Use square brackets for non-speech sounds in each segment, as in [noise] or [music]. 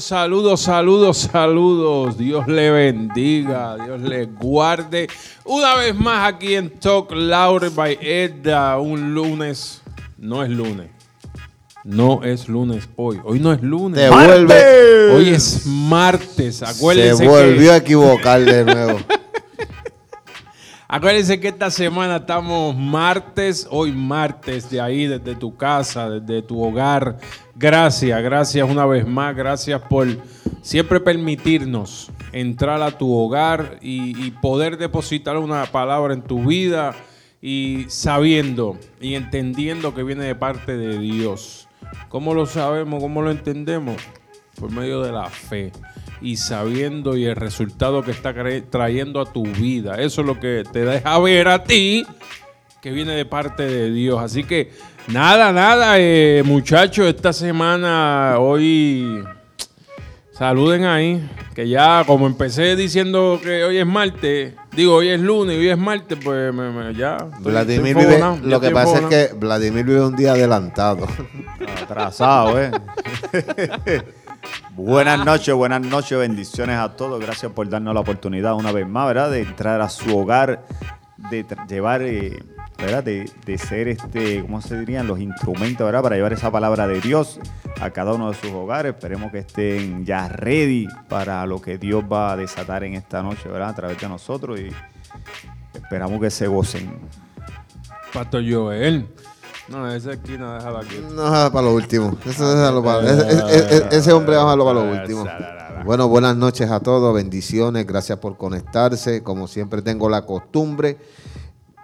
Saludos, saludos, saludos, Dios le bendiga, Dios le guarde. Una vez más aquí en Talk Loud by Edda, un lunes. No es lunes. No es lunes hoy. Hoy no es lunes. Devuelve. Hoy es martes. Acuérdense Se volvió a equivocar de nuevo. [laughs] Acuérdense que esta semana estamos martes, hoy martes, de ahí, desde tu casa, desde tu hogar. Gracias, gracias una vez más, gracias por siempre permitirnos entrar a tu hogar y, poder depositar una palabra en tu vida y sabiendo y entendiendo que viene de parte de Dios. ¿Cómo lo sabemos? ¿Cómo lo entendemos? Por medio de la fe y sabiendo y el resultado que está trayendo a tu vida. Eso es lo que te deja ver a ti que viene de parte de Dios. Así que nada, nada, eh, muchachos, esta semana, hoy, saluden ahí, que ya como empecé diciendo que hoy es martes, digo hoy es lunes y hoy es martes, pues ya. Vladimir vive, lo que pasa es que Vladimir vive un día adelantado. Atrasado, ¿eh? [laughs] Buenas noches, buenas noches, bendiciones a todos. Gracias por darnos la oportunidad una vez más, ¿verdad? De entrar a su hogar, de llevar, eh, ¿verdad? De, ser, este, ¿cómo se dirían? Los instrumentos, ¿verdad? Para llevar esa palabra de Dios a cada uno de sus hogares. Esperemos que estén ya ready para lo que Dios va a desatar en esta noche, ¿verdad? A través de nosotros y esperamos que se gocen. Pastor Joel. No, ese aquí no déjalo aquí. No, para lo último. Ese, ese, hombre déjalo para lo último. Bueno, buenas noches a todos, bendiciones, gracias por conectarse. Como siempre tengo la costumbre,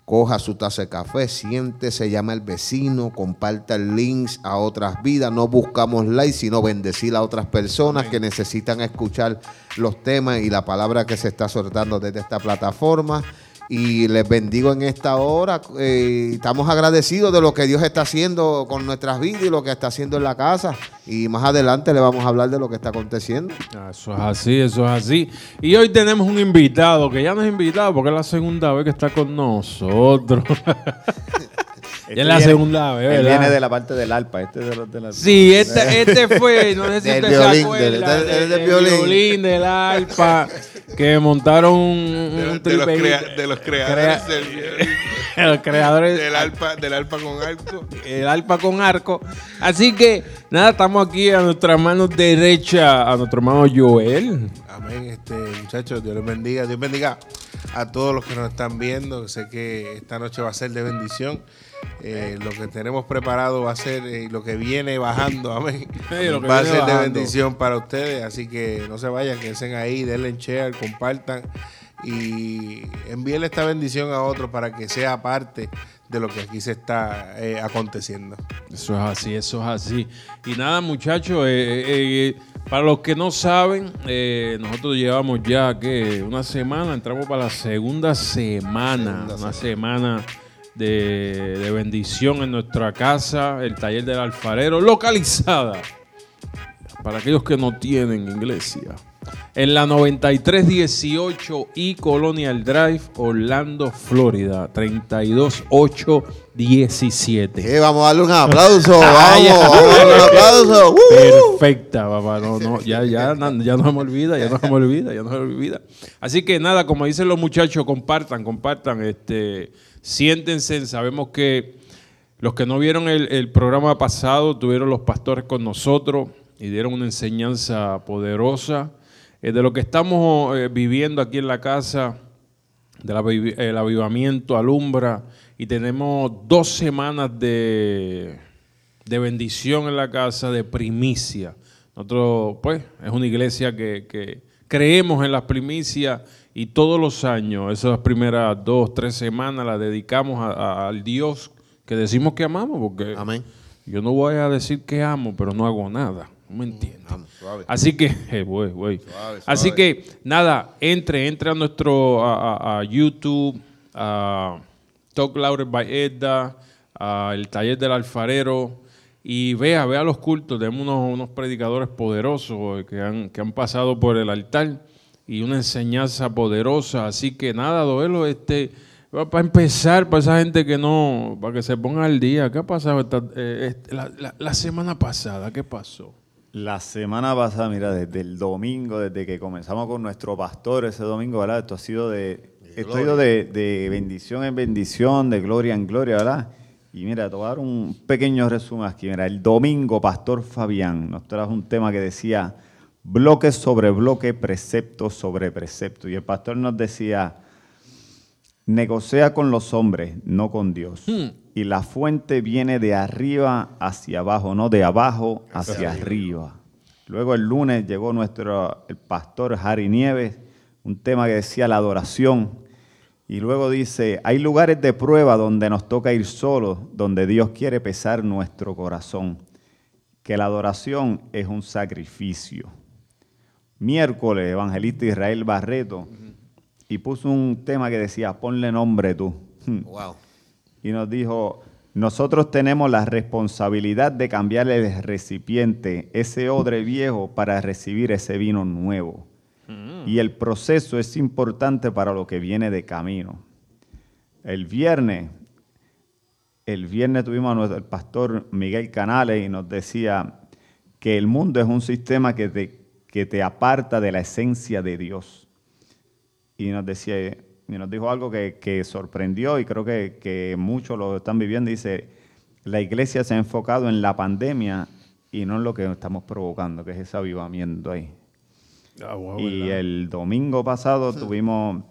coja su taza de café, siéntese, llama al vecino, comparta el link a otras vidas. No buscamos like, sino bendecir a otras personas que necesitan escuchar los temas y la palabra que se está soltando desde esta plataforma y les bendigo en esta hora. Eh, estamos agradecidos de lo que Dios está haciendo con nuestras vidas y lo que está haciendo en la casa. Y más adelante le vamos a hablar de lo que está aconteciendo. Ah, eso es así, eso es así. Y hoy tenemos un invitado que ya no es invitado porque es la segunda vez que está con nosotros. [laughs] Este es la segunda vez, ¿verdad? Él viene de la parte del alpa. Este de los de la... Sí, este, este fue, no sé si [laughs] usted se acuerda. Del, violín. del alpa. [laughs] que montaron un, De, un los- de los, tripeíto. crea- de los creadores Crea- del [laughs] los creadores del alpa, del alpa con arco. el alpa con arco. Así que nada, estamos aquí a nuestra mano derecha, a nuestro hermano Joel. Amén, este muchachos, Dios les bendiga, Dios bendiga a todos los que nos están viendo. Sé que esta noche va a ser de bendición. Eh, lo que tenemos preparado va a ser eh, lo que viene bajando, amén. Sí, lo que va a ser de bendición para ustedes, así que no se vayan, quédense ahí, denle en share, compartan y envíenle esta bendición a otros para que sea parte de lo que aquí se está eh, aconteciendo. Eso es así, eso es así. Y nada, muchachos, eh, para los que no saben, nosotros llevamos ya que una semana, entramos para la segunda semana, Segunda una semana de, bendición en nuestra casa, el taller del alfarero, localizada, para aquellos que no tienen iglesia, en la 9318 y Colonial Drive, Orlando, Florida, 32817. Eh, vamos a darle un aplauso. [laughs] vamos, vamos a darle un aplauso. [laughs] ¡Uh! Perfecta, papá. No, no, ya, ya, [laughs] ya no se me olvida, ya no se me olvida, ya no se me olvida. Así que nada, como dicen los muchachos, compartan, compartan, este, siéntense. Sabemos que los que no vieron el, el programa pasado tuvieron los pastores con nosotros y dieron una enseñanza poderosa eh, de lo que estamos eh, viviendo aquí en la casa del aviv- el avivamiento alumbra y tenemos dos semanas de, de bendición en la casa, de primicia. Nosotros, pues, es una iglesia que, que creemos en las primicias y todos los años, esas primeras dos, tres semanas, las dedicamos a- a- al Dios que decimos que amamos, porque Amén. yo no voy a decir que amo, pero no hago nada. ¿No me entiendes? Vamos, suave. Así que, [laughs] eh. Suave, Así que, nada, entre, entre a nuestro, a, a- a YouTube, a Talk Louder by Edda, a el taller del alfarero, y vea, vea los cultos. Tenemos unos, unos predicadores poderosos que han, que han pasado por el altar y una enseñanza poderosa. Así que nada, Doelo, este, para empezar, para esa gente que no, para que se ponga al día, ¿qué ha pasado esta- eh, este, la, la- la semana pasada? ¿Qué pasó? La semana pasada, mira, desde el domingo, desde que comenzamos con nuestro pastor ese domingo, ¿verdad? Esto ha sido de, esto ha ido de, de bendición en bendición, de gloria en gloria, ¿verdad? Y mira, te voy a dar un pequeño resumen aquí. Mira, el domingo, Pastor Fabián nos trajo un tema que decía bloque sobre bloque, precepto sobre precepto. Y el pastor nos decía, negocia con los hombres, no con Dios. Y la fuente viene de arriba hacia abajo, no de abajo hacia arriba. Luego el lunes llegó nuestro el pastor Harry Nieves, un tema que decía la adoración. Y luego dice, hay lugares de prueba donde nos toca ir solos, donde Dios quiere pesar nuestro corazón, que la adoración es un sacrificio. Miércoles, evangelista Israel Barreto, y puso un tema que decía, ponle nombre tú. Wow. Y nos dijo, nosotros tenemos la responsabilidad de cambiar el recipiente, ese odre viejo, para recibir ese vino nuevo. Y el proceso es importante para lo que viene de camino. El viernes, el viernes tuvimos a nuestro el pastor Miguel Canales y nos decía que el mundo es un sistema que te, que te aparta de la esencia de Dios y nos decía y nos dijo algo que, que sorprendió y creo que, que muchos lo están viviendo. Dice, la iglesia se ha enfocado en la pandemia y no en lo que estamos provocando, que es ese avivamiento ahí. y el domingo pasado tuvimos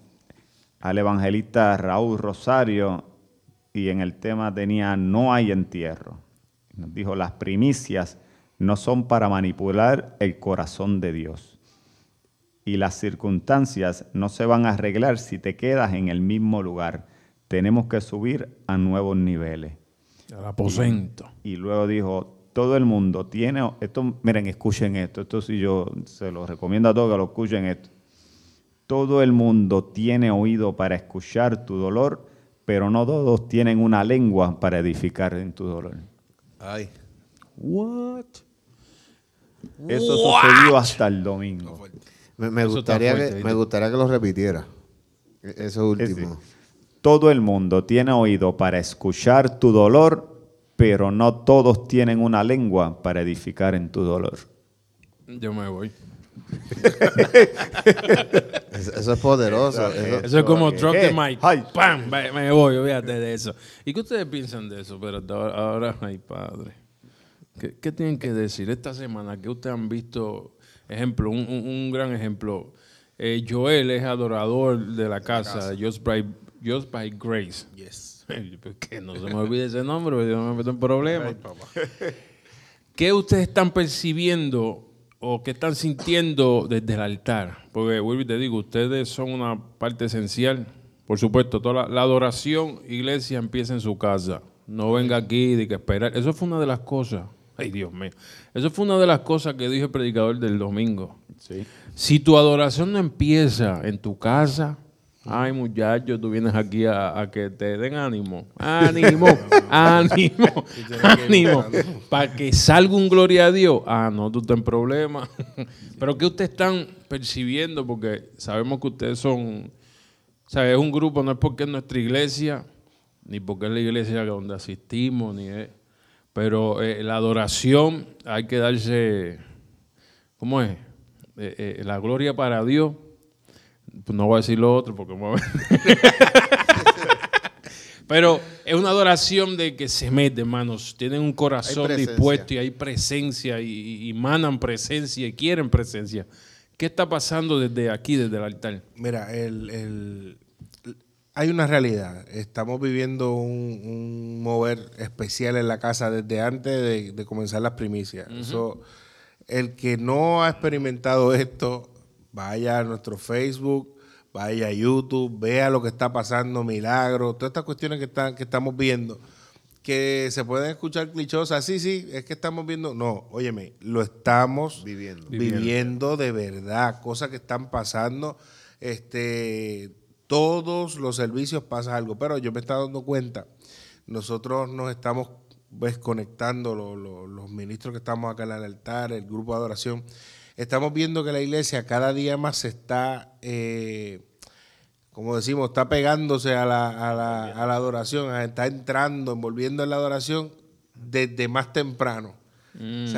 al evangelista Raúl Rosario y en el tema tenía no hay entierro. Nos dijo, las primicias no son para manipular el corazón de Dios y las circunstancias no se van a arreglar si te quedas en el mismo lugar. Tenemos que subir a nuevos niveles. Al aposento. Y luego dijo, todo el mundo tiene, esto, miren, escuchen esto, esto sí yo se lo recomiendo a todos que lo escuchen esto. Todo el mundo tiene oído para escuchar tu dolor, pero no todos tienen una lengua para edificar en tu dolor. Ay. What? Eso sucedió hasta el domingo. Me, gustaría fuerte, que, me gustaría que lo repitiera. E- Eso Es último. todo el mundo tiene oído para escuchar tu dolor, pero no todos tienen una lengua para edificar en tu dolor. Yo me voy. [laughs] Eso, es poderoso. Eso, es como drop the mic. ¡Pam! Me voy, olvídate de eso. ¿Y qué ustedes piensan de eso? Pero ahora, ay, padre. ¿Qué, tienen que decir esta semana que ustedes han visto? Ejemplo, un, gran ejemplo. Eh, Joel es adorador de la casa, Just, by, Just by Grace. Yes. [laughs] que no se me olvide ese nombre, porque yo no me meto en problemas. [laughs] ¿Qué ustedes están percibiendo o qué están sintiendo desde el altar? Porque, Wilby, te digo, ustedes son una parte esencial. Por supuesto, toda la, adoración, iglesia, empieza en su casa. No venga aquí de que esperar. Eso fue una de las cosas. Ay, Dios mío. Eso fue una de las cosas que dijo el predicador del domingo. Si tu adoración no empieza en tu casa, Ay, muchachos, tú vienes aquí a, que te den ánimo. Ánimo, [laughs] ánimo, ánimo. Para que salga un gloria a Dios. Ah, no, tú estás en problemas. [laughs] Pero ¿qué ustedes están percibiendo? Porque sabemos que ustedes son, o sea, es un grupo, no es porque es nuestra iglesia, ni porque es la iglesia donde asistimos, ni es. Pero eh, la adoración hay que darse, ¿cómo es? Eh, eh, la gloria para Dios pues no voy a decir lo otro porque me [laughs] Pero es una adoración de que se mete, hermanos. Tienen un corazón dispuesto y hay presencia y, y, manan presencia y quieren presencia. ¿Qué está pasando desde aquí, desde el altar? Mira, el, hay una realidad. Estamos viviendo un, mover especial en la casa desde antes de, comenzar las primicias. el que no ha experimentado esto vaya a nuestro Facebook, vaya a YouTube, vea lo que está pasando, milagros, todas estas cuestiones que, están, que estamos viendo, que se pueden escuchar clichosas, sí, sí, es que estamos viendo, no, óyeme, lo estamos viviendo, viviendo de verdad, cosas que están pasando, este, todos los servicios pasa algo, pero yo me estaba dando cuenta, nosotros nos estamos desconectando, los ministros que estamos acá en el altar, el grupo de adoración, estamos viendo que la iglesia cada día más se está, eh, como decimos, está pegándose a la, a, la, a la, adoración, está entrando, envolviendo en la adoración desde más temprano. Mm.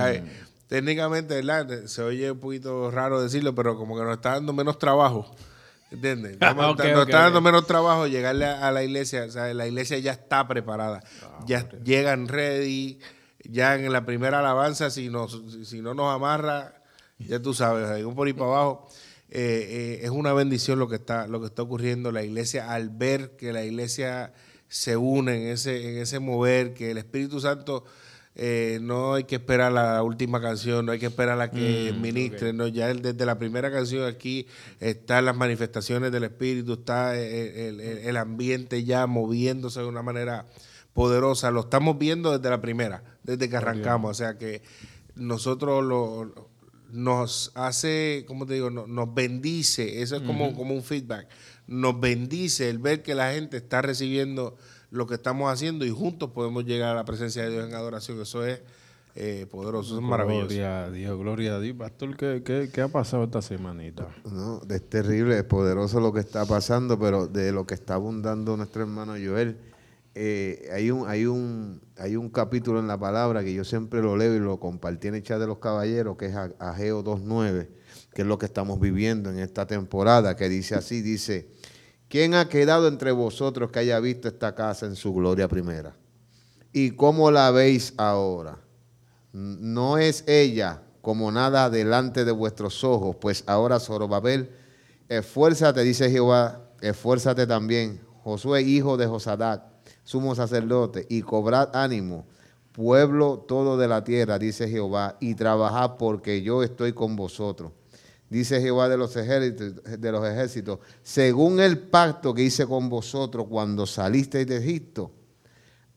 Técnicamente, ¿verdad? Se oye un poquito raro decirlo, pero como que nos está dando menos trabajo. ¿Entiendes? [laughs] nos está dando menos trabajo llegarle a, la iglesia. O sea, la iglesia ya está preparada. Ah, ya llegan ready. Ya en la primera alabanza, si, nos, si no nos amarra, ya tú sabes, hay un por ahí para abajo. Eh, eh, es una bendición lo que está lo que está ocurriendo la iglesia al ver que la iglesia se une en ese en ese mover que el Espíritu Santo eh, no hay que esperar la última canción, no hay que esperar a que mm, ministre, no, ya desde la primera canción aquí están las manifestaciones del Espíritu, está el, ambiente ya moviéndose de una manera poderosa, lo estamos viendo desde la primera, desde que arrancamos, o sea que nosotros lo, nos hace, como te digo, nos, bendice, eso es como, como un feedback, nos bendice el ver que la gente está recibiendo lo que estamos haciendo y juntos podemos llegar a la presencia de Dios en adoración, eso es eh, poderoso, es maravilloso. Gloria a Dios, gloria a Dios. Pastor, ¿qué, qué, ha pasado esta semanita? No, es terrible, es poderoso lo que está pasando, pero de lo que está abundando nuestro hermano Joel, eh, hay, un, hay, un, hay un capítulo en la palabra que yo siempre lo leo y lo compartí en el chat de los caballeros, que es Ageo 2.9, que es lo que estamos viviendo en esta temporada, que dice así, dice, ¿quién ha quedado entre vosotros que haya visto esta casa en su gloria primera? ¿Y cómo la veis ahora? No es ella como nada delante de vuestros ojos, pues ahora Zorobabel, esfuérzate, dice Jehová, esfuérzate también, Josué, hijo de Josadac, sumo sacerdote, y cobrad ánimo, pueblo todo de la tierra, dice Jehová, y trabajad porque yo estoy con vosotros. Dice Jehová de los ejércitos, de los ejércitos, según el pacto que hice con vosotros cuando salisteis de Egipto,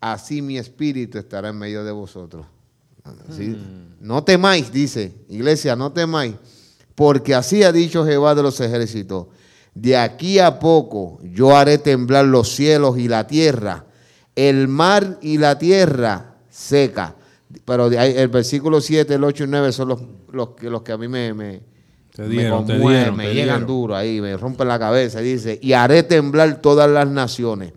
así mi espíritu estará en medio de vosotros. Hmm. No temáis, dice, iglesia, no temáis, porque así ha dicho Jehová de los ejércitos, de aquí a poco yo haré temblar los cielos y la tierra, el mar y la tierra seca. Pero el versículo 7, el 8 y 9 son los, los, que, los que a mí me, me, me me llegan duro ahí, me rompen la cabeza. Dice, y haré temblar todas las naciones.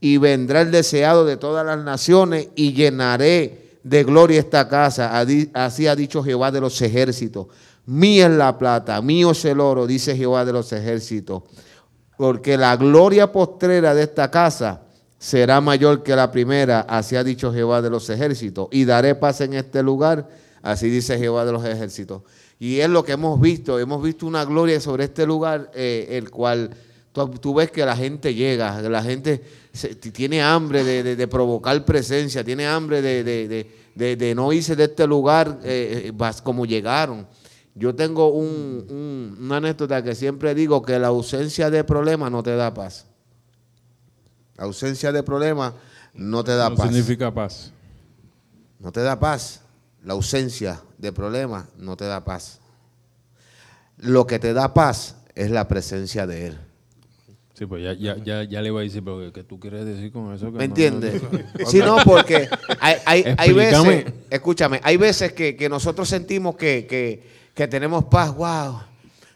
Y vendrá el deseado de todas las naciones y llenaré de gloria esta casa. Así ha dicho Jehová de los ejércitos. Mía es la plata, mío es el oro, dice Jehová de los ejércitos. Porque la gloria postrera de esta casa será mayor que la primera, así ha dicho Jehová de los ejércitos. Y daré paz en este lugar, así dice Jehová de los ejércitos. Y es lo que hemos visto, hemos visto una gloria sobre este lugar, eh, el cual tú, ves que la gente llega, la gente tiene hambre de, provocar presencia, tiene hambre de, no irse de este lugar eh, eh, como llegaron. Yo tengo una anécdota que siempre digo que la ausencia de problemas no te da paz. La ausencia de problemas no te da no paz. significa paz. No te da paz. La ausencia de problemas no te da paz. Lo que te da paz es la presencia de Él. Sí, pues ya, ya, ya, ya le voy a decir, pero ¿qué tú quieres decir con eso? ¿Me entiendes? Si no, porque hay, hay, hay, veces, escúchame, hay veces que, que nosotros sentimos que, que, que, tenemos paz, wow,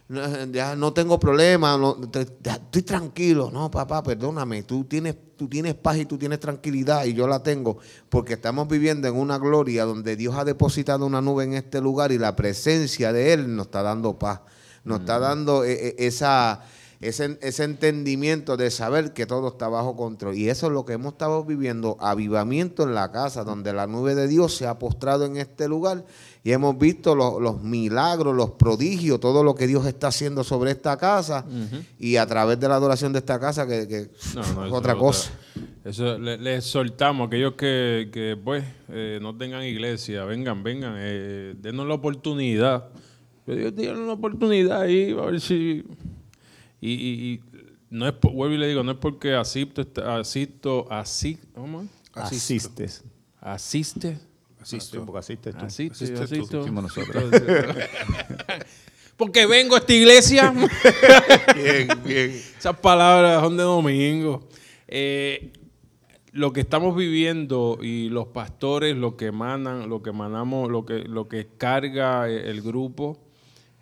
no, ya no tengo problema, no, estoy tranquilo. No, papá, perdóname, tú tienes, tú tienes paz y tú tienes tranquilidad y yo la tengo porque estamos viviendo en una gloria donde Dios ha depositado una nube en este lugar y la presencia de Él nos está dando paz, nos está mm. dando eh, eh, esa ese, ese entendimiento de saber que todo está bajo control. Y eso es lo que hemos estado viviendo, avivamiento en la casa, donde la nube de Dios se ha postrado en este lugar y hemos visto los, milagros, los prodigios, todo lo que Dios está haciendo sobre esta casa y a través de la adoración de esta casa, que, es otra cosa. Eso les exhortamos a aquellos que, que pues eh, no tengan iglesia, vengan, vengan, eh, denos la oportunidad. Dios tiene una oportunidad ahí, a ver si y, no es, vuelvo y le digo, no es porque asisto, asisto, ¿cómo? Asistes. Asiste. Asisto. porque asistes tú. Asiste, asisto. porque vengo a esta iglesia. [laughs] bien, bien. Esas palabras son de domingo. Eh, lo que estamos viviendo y los pastores, lo que emanan, lo que emanamos, lo que, lo que carga el grupo,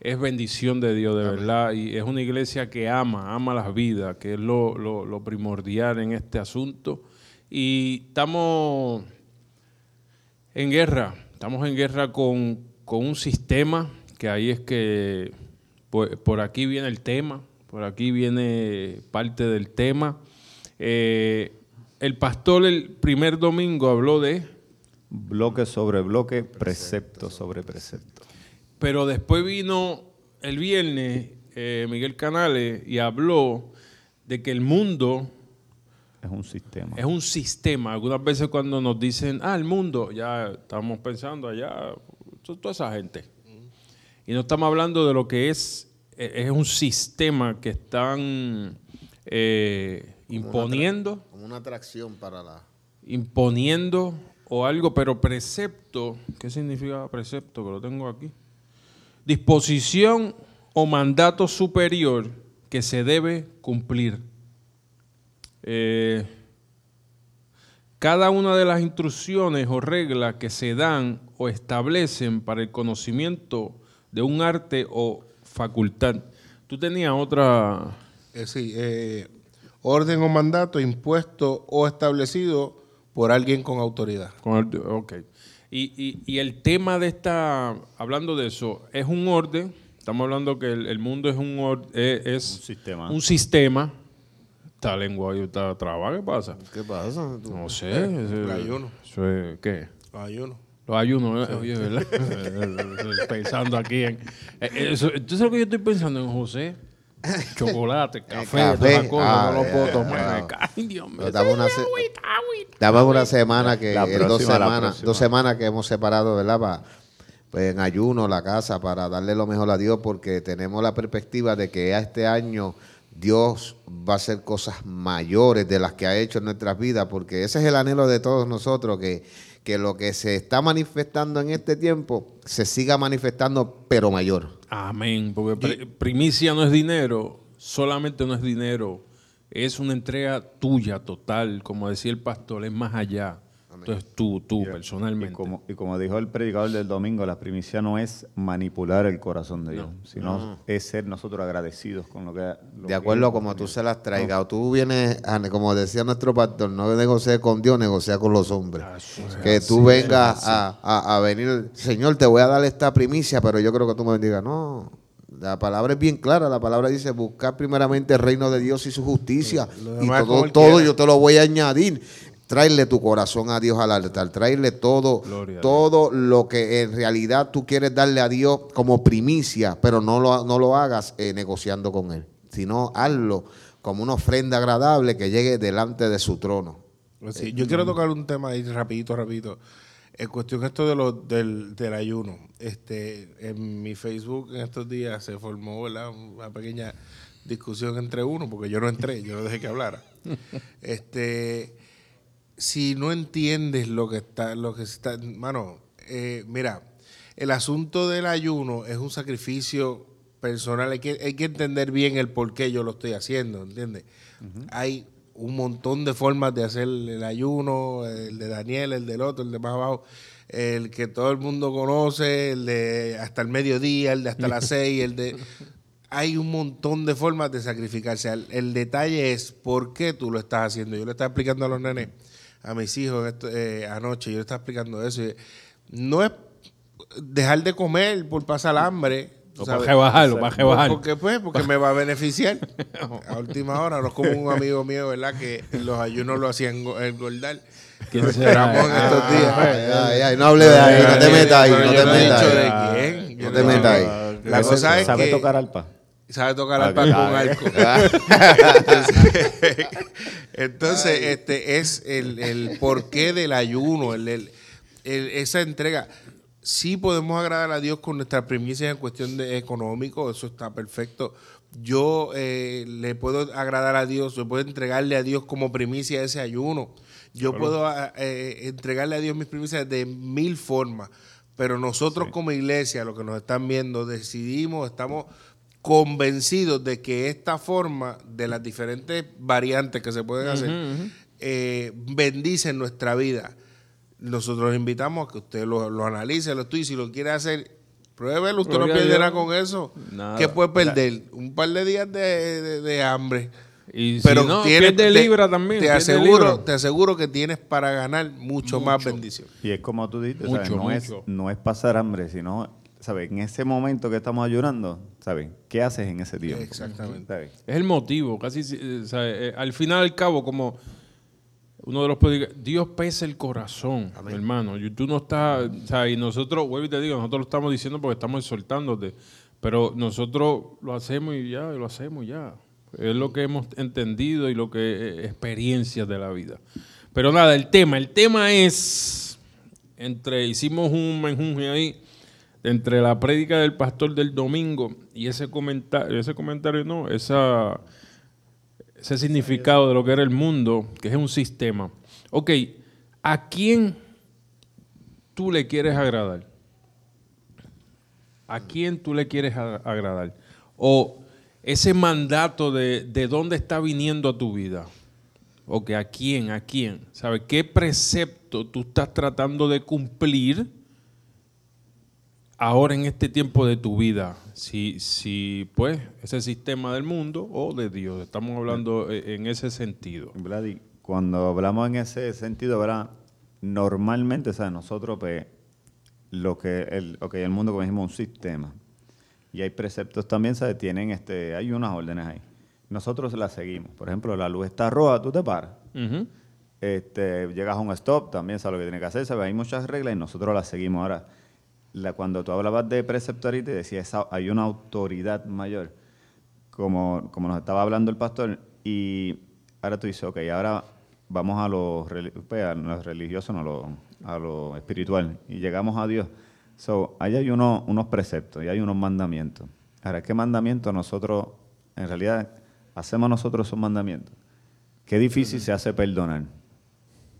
es bendición de Dios, de verdad. Y es una iglesia que ama, ama las vidas, que es lo, primordial en este asunto. Y estamos en guerra, estamos en guerra con, un sistema, que ahí es que por, aquí viene el tema, por aquí viene parte del tema. Eh, el pastor el primer domingo habló de... Bloque sobre bloque, precepto sobre precepto. Pero después vino el viernes eh, Miguel Canales y habló de que el mundo es un sistema. Es un sistema. Algunas veces cuando nos dicen, ah, el mundo, ya estamos pensando allá, toda esa gente. Y no estamos hablando de lo que es, e, es un sistema que están eh, imponiendo. como una atracción para la... Imponiendo o algo, pero precepto, ¿qué significa precepto? Que lo tengo aquí disposición o mandato superior que se debe cumplir. Eh, cada una de las instrucciones o reglas que se dan o establecen para el conocimiento de un arte o facultad. Tú tenías otra... Eh, sí, eh, orden o mandato impuesto o establecido por alguien con autoridad. ok. Y, el tema de esta, hablando de eso, es un orden. Estamos hablando que el, mundo es un orden, es, sistema. Un sistema. Esta lengua está traba, ¿qué pasa? ¿Qué pasa? No sé. El ayuno. ¿Qué? Los ayunos. Los ayunos, ¿eh? oye, ¿verdad? [laughs] [laughs] pensando aquí en... Eh, eso, ¿Tú sabes lo que yo estoy pensando en José? [laughs] chocolate, café, café. Cosa, no lo puedo tomar. Ay, Dios mío. Estamos una semana que, dos semanas, dos semanas que hemos separado, ¿verdad? pues en ayuno la casa para darle lo mejor a Dios porque tenemos la perspectiva de que a este año Dios va a hacer cosas mayores de las que ha hecho en nuestras vidas porque ese es el anhelo de todos nosotros que que lo que se está manifestando en este tiempo se siga manifestando, pero mayor. Amén, porque primicia no es dinero, solamente no es dinero, es una entrega tuya total, como decía el pastor, es más allá. Entonces tú, tú, personalmente. como, y como dijo el predicador del domingo, la primicia no es manipular el corazón de Dios, sino es ser nosotros agradecidos con lo que... lo De que acuerdo a como tú se las traigas. O tú vienes, a- como decía nuestro pastor, no negocia con Dios, negocia con los hombres. que tú vengas a, a- a venir, Señor, te voy a dar esta primicia, pero yo creo que tú me bendigas. No, la palabra es bien clara. La palabra dice, buscar primeramente el reino de Dios y su justicia. Y todo, todo yo te lo voy a añadir. Traerle tu corazón a Dios al altar, traerle todo, todo lo que en realidad tú quieres darle a Dios como primicia, pero no lo, no lo hagas eh, negociando con Él, sino hazlo como una ofrenda agradable que llegue delante de su trono. Pues yo quiero tocar un tema ahí rapidito, rapidito. En cuestión esto de los, del, del ayuno. Este, en mi Facebook en estos días se formó ¿verdad? una pequeña discusión entre uno, porque yo no entré, yo no dejé que hablara. [laughs] este, si no entiendes lo que está, lo que está, mano, eh, mira, el asunto del ayuno es un sacrificio personal. Hay que, hay que entender bien el por qué yo lo estoy haciendo, ¿entiendes? Hay un montón de formas de hacer el ayuno, el de Daniel, el del otro, el de más abajo, el que todo el mundo conoce, el de hasta el mediodía, el de hasta las [laughs] seis, el de... Hay un montón de formas de sacrificarse. El, el detalle es por qué tú lo estás haciendo. Yo le estaba explicando a los nenes, a mis hijos esto, eh, anoche, yo le estaba explicando eso. y no es dejar de comer por pasar hambre. O para rebajarlo, para rebajar. Porque, pues, porque me va a beneficiar. [laughs] A última hora, no es como un amigo mío, ¿verdad? Que los ayunos lo hacían go- engordar. ¿Quién será? esperamos en estos días. Ay, ay, ay, no hable de ahí, no te metas ahí, no te metas ahí. No te metas ahí. La cosa es ¿Sabe que- tocar alpa? Sabe tocar Ah, arpa con ah, arco. Entonces, entonces, este es el, el porqué del ayuno, el, el- esa entrega. Sí podemos agradar a Dios con nuestras primicias en cuestión de económico, eso está perfecto. Yo eh, le puedo agradar a Dios, yo puedo entregarle a Dios como primicia ese ayuno. Yo puedo ah, eh, entregarle a Dios mis primicias de mil formas. Pero nosotros como iglesia, los que nos están viendo, decidimos, estamos convencidos de que esta forma de las diferentes variantes que se pueden hacer eh, bendicen nuestra vida. Nosotros los invitamos a que usted lo, lo analice, lo estudie, si lo quiere hacer, pruébelo, usted Gloria no a pierde Dios. nada con eso. Nada. ¿Qué puede perder? Un par de días de, de- de hambre. Y si no, tienes- pierde libra también, Te aseguro, libra. te aseguro que tienes para ganar mucho, más bendición. Y es como tú dices, Mucho, ¿sabes? No, es, no es pasar hambre, sino, ¿sabes? En ese momento que estamos ayunando, ¿sabes? ¿Qué haces en ese tiempo? Exactamente. ¿Sabes? Es el motivo, casi, si- eh, sea, eh, al final al cabo, como uno de los Dios pesa el corazón, hermano. Y tú no estás, o sea, y nosotros, vuelvo y te digo, nosotros lo estamos diciendo porque estamos exhortándote, pero nosotros lo hacemos y ya, y lo hacemos y ya. Es lo que hemos entendido y lo que eh, experiencias de la vida. Pero nada, el tema, el tema es, entre, hicimos un menjunje ahí, entre la prédica del pastor del domingo y ese comentario, ese comentario no, esa, ese significado de lo que era el mundo, que es un sistema. Ok, ¿a quién tú le quieres agradar? ¿A quién tú le quieres agradar? O ese mandato de, de dónde está viniendo a tu vida. Ok, ¿a quién? ¿A quién? ¿Sabes qué precepto tú estás tratando de cumplir? Ahora en este tiempo de tu vida, si, si pues ese sistema del mundo o de Dios, estamos hablando eh, en ese sentido. Vladi, cuando hablamos en ese sentido, ¿verdad? Normalmente, o sea, nosotros, pues, lo que el, okay, el mundo, como dijimos, un sistema. Y hay preceptos también, ¿sabes? Tienen este, hay unas órdenes ahí. Nosotros las seguimos. Por ejemplo, la luz está roja, tú te paras. Este, llegas a un stop, también sabes lo que tiene que hacer, ¿sabes? Hay muchas reglas y nosotros las seguimos. Ahora, la, cuando tú hablabas de preceptor te decía, esa, hay una autoridad mayor, como, como nos estaba hablando el pastor, y ahora tú dices, ok, ahora vamos a lo, reli- pues, a lo religioso, no a lo, a lo espiritual, y llegamos a Dios. So, ahí hay uno- unos preceptos y hay unos mandamientos. Ahora, ¿qué mandamientos nosotros, en realidad, hacemos nosotros esos mandamientos? Qué difícil se hace perdonar.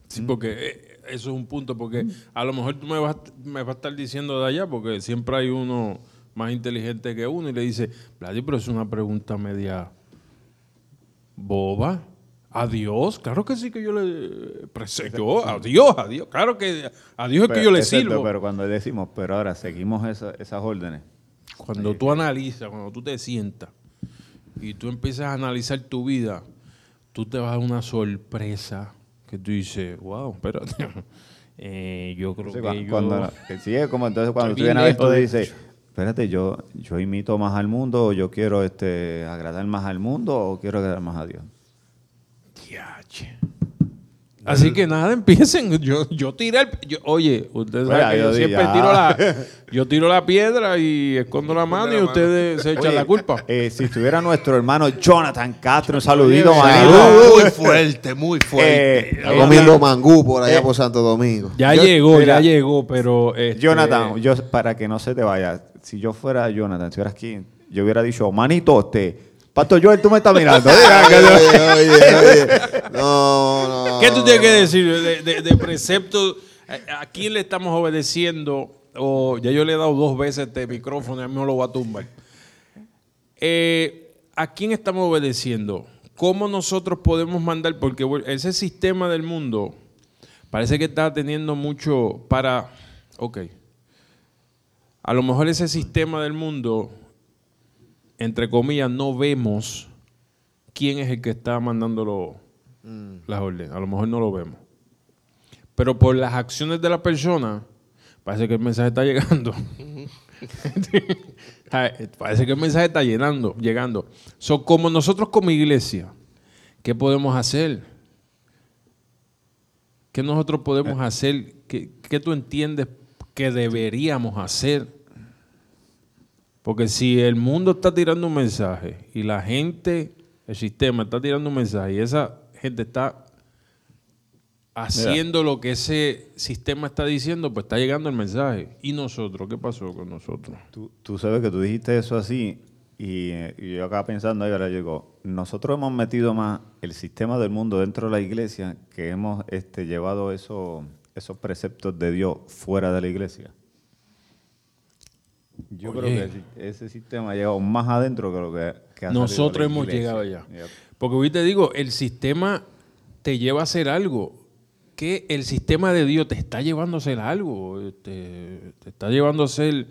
Sí, porque eh, eso es un punto, porque a lo mejor tú me vas, me vas a estar diciendo de allá, porque siempre hay uno más inteligente que uno y le dice, Vladi, pero es una pregunta media boba. A Dios, claro que sí que yo le presento. a Dios, a Dios. Claro que a Dios es que yo le exacto, sirvo. Pero cuando decimos, pero ahora seguimos esa- esas órdenes. Cuando tú analizas, cuando tú te sientas y tú empiezas a analizar tu vida, tú te vas a dar una sorpresa que tú dices, wow, espérate. [laughs] Eh, yo creo que cuando, yo... cuando- sí, es como entonces cuando tú vienes a ver, tú dices, espérate, yo, yo imito más al mundo o yo quiero este, agradar más al mundo o quiero agradar más a Dios. Así que nada, [laughs] empiecen. Yo, yo tiré el. yo- oye, ustedes saben que yo siempre ya. tiro la. [laughs] Yo tiro la piedra y escondo la mano y ustedes se echan Oye, la culpa. eh, si estuviera nuestro hermano Jonathan Castro, un saludito, manito. Muy fuerte, muy fuerte. Eh, eh, comiendo mangú por allá eh, por Santo Domingo. Ya yo- llegó, mira, ya llegó, pero. este, Jonathan, yo, para que no se te vaya, si yo fuera Jonathan, si fueras aquí, yo hubiera dicho, manito, este, Pastor Joel, tú me estás mirando. [laughs] Oye, oye, oye. No, no. [laughs] ¿Qué tú tienes que decir de, de, de precepto? ¿A quién le estamos obedeciendo? O ya yo le he dado dos veces este micrófono y a mí me lo va a tumbar. Eh, ¿A quién estamos obedeciendo? ¿Cómo nosotros podemos mandar? Porque ese sistema del mundo parece que está teniendo mucho para... Ok. A lo mejor ese sistema del mundo, entre comillas, no vemos quién es el que está mandando lo- las órdenes. A lo mejor no lo vemos. Pero por las acciones de la persona, parece que el mensaje está llegando. [laughs] parece que el mensaje está llenando, llegando. So, como nosotros como iglesia, ¿qué podemos hacer? ¿Qué nosotros podemos hacer? ¿Qué, qué tú entiendes que deberíamos hacer? Porque si el mundo está tirando un mensaje y la gente, el sistema está tirando un mensaje y esa gente está haciendo lo que ese sistema está diciendo, pues está llegando el mensaje. ¿Y nosotros? ¿Qué pasó con nosotros? Tú, tú sabes que tú dijiste eso así y, y yo acá pensando ahí, ahora digo, nosotros hemos metido más el sistema del mundo dentro de la iglesia que hemos este, llevado eso- esos preceptos de Dios fuera de la iglesia. Yo Oye. creo que ese- sistema ha llegado más adentro que lo que, que ha Nosotros hemos llegado allá. Yep. Porque hoy te digo, el sistema te lleva a hacer algo. Que el sistema de Dios te está llevando a hacer algo. Te, te está llevando a hacer,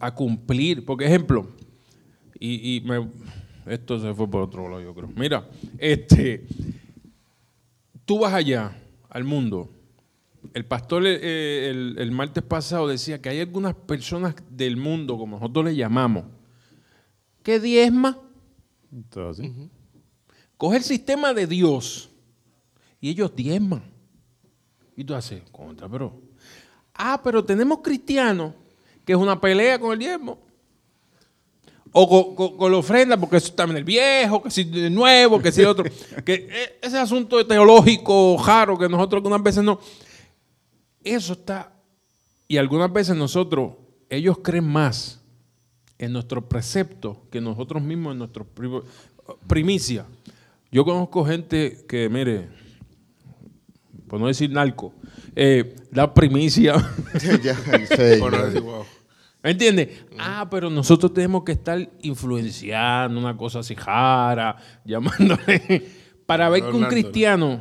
a cumplir. Por ejemplo, y, y me, esto se fue por otro lado, yo creo. Mira, este, tú vas allá al mundo. El pastor eh, el, el martes pasado decía que hay algunas personas del mundo, como nosotros le llamamos, que diezma. Entonces, Coge el sistema de Dios y ellos diezman. Y tú haces, contra, pero. Ah, pero tenemos cristianos que es una pelea con el diezmo. O con, con- con la ofrenda, porque eso en el viejo, que si el nuevo, que si el otro. [laughs] que eh, ese asunto teológico raro que nosotros algunas veces no. Eso está. Y algunas veces nosotros, ellos creen más en nuestros preceptos que nosotros mismos en nuestros pri- primicia. Yo conozco gente que, mire, por no decir narco, eh, da primicia. [laughs] Ya, en serio. Por no decir, wow. ¿Me entiendes? Ah, pero nosotros tenemos que estar influenciando una cosa así jara, [laughs] llamándole, para ver que un cristiano,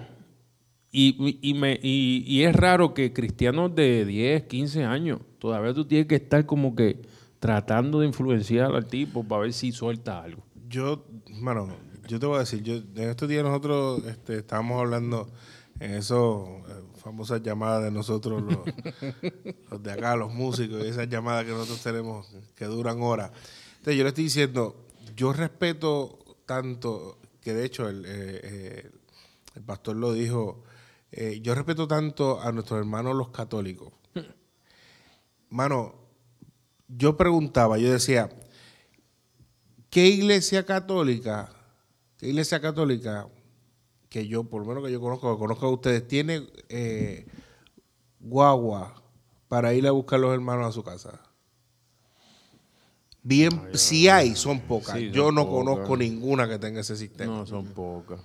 y, y, me- y- y es raro que cristianos de 10, 15 años, todavía tú tienes que estar como que tratando de influenciar al tipo para ver si suelta algo. Yo, mano, yo te voy a decir, yo, en estos días nosotros este, estábamos hablando en esas famosas llamadas de nosotros, los, [laughs] los de acá, los músicos, y esas llamadas que nosotros tenemos que duran horas. Entonces yo le estoy diciendo, yo respeto tanto, que de hecho el, eh, eh, el pastor lo dijo, eh, yo respeto tanto a nuestros hermanos los católicos. Mano, yo preguntaba, yo decía, ¿qué iglesia católica, qué iglesia católica que yo, por lo menos que yo conozco, que conozco a ustedes, tiene eh, guagua para ir a buscar los hermanos a su casa? Bien, si hay, son pocas. Sí, yo son no conozco ninguna que tenga ese sistema. No, son pocas.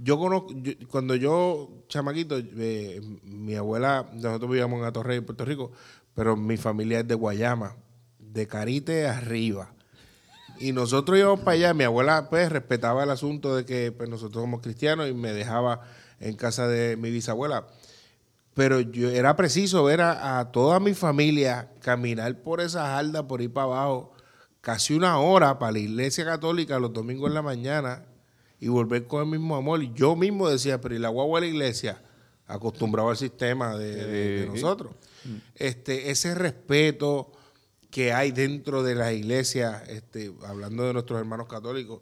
Yo conozco, yo- cuando yo, chamaquito, eh, mi abuela, nosotros vivíamos en Atorrey, Puerto Rico, pero mi familia es de Guayama, de Carite arriba. Y nosotros íbamos para allá. Mi abuela pues respetaba el asunto de que pues, nosotros somos cristianos y me dejaba en casa de mi bisabuela. Pero yo era preciso ver a, toda mi familia caminar por esa jarda, por ir para abajo, casi una hora para la iglesia católica los domingos en la mañana y volver con el mismo amor. Y yo mismo decía, pero ¿y la guagua de la iglesia? Acostumbrado al sistema de, nosotros. Este, ese respeto que hay dentro de la iglesia, este, hablando de nuestros hermanos católicos,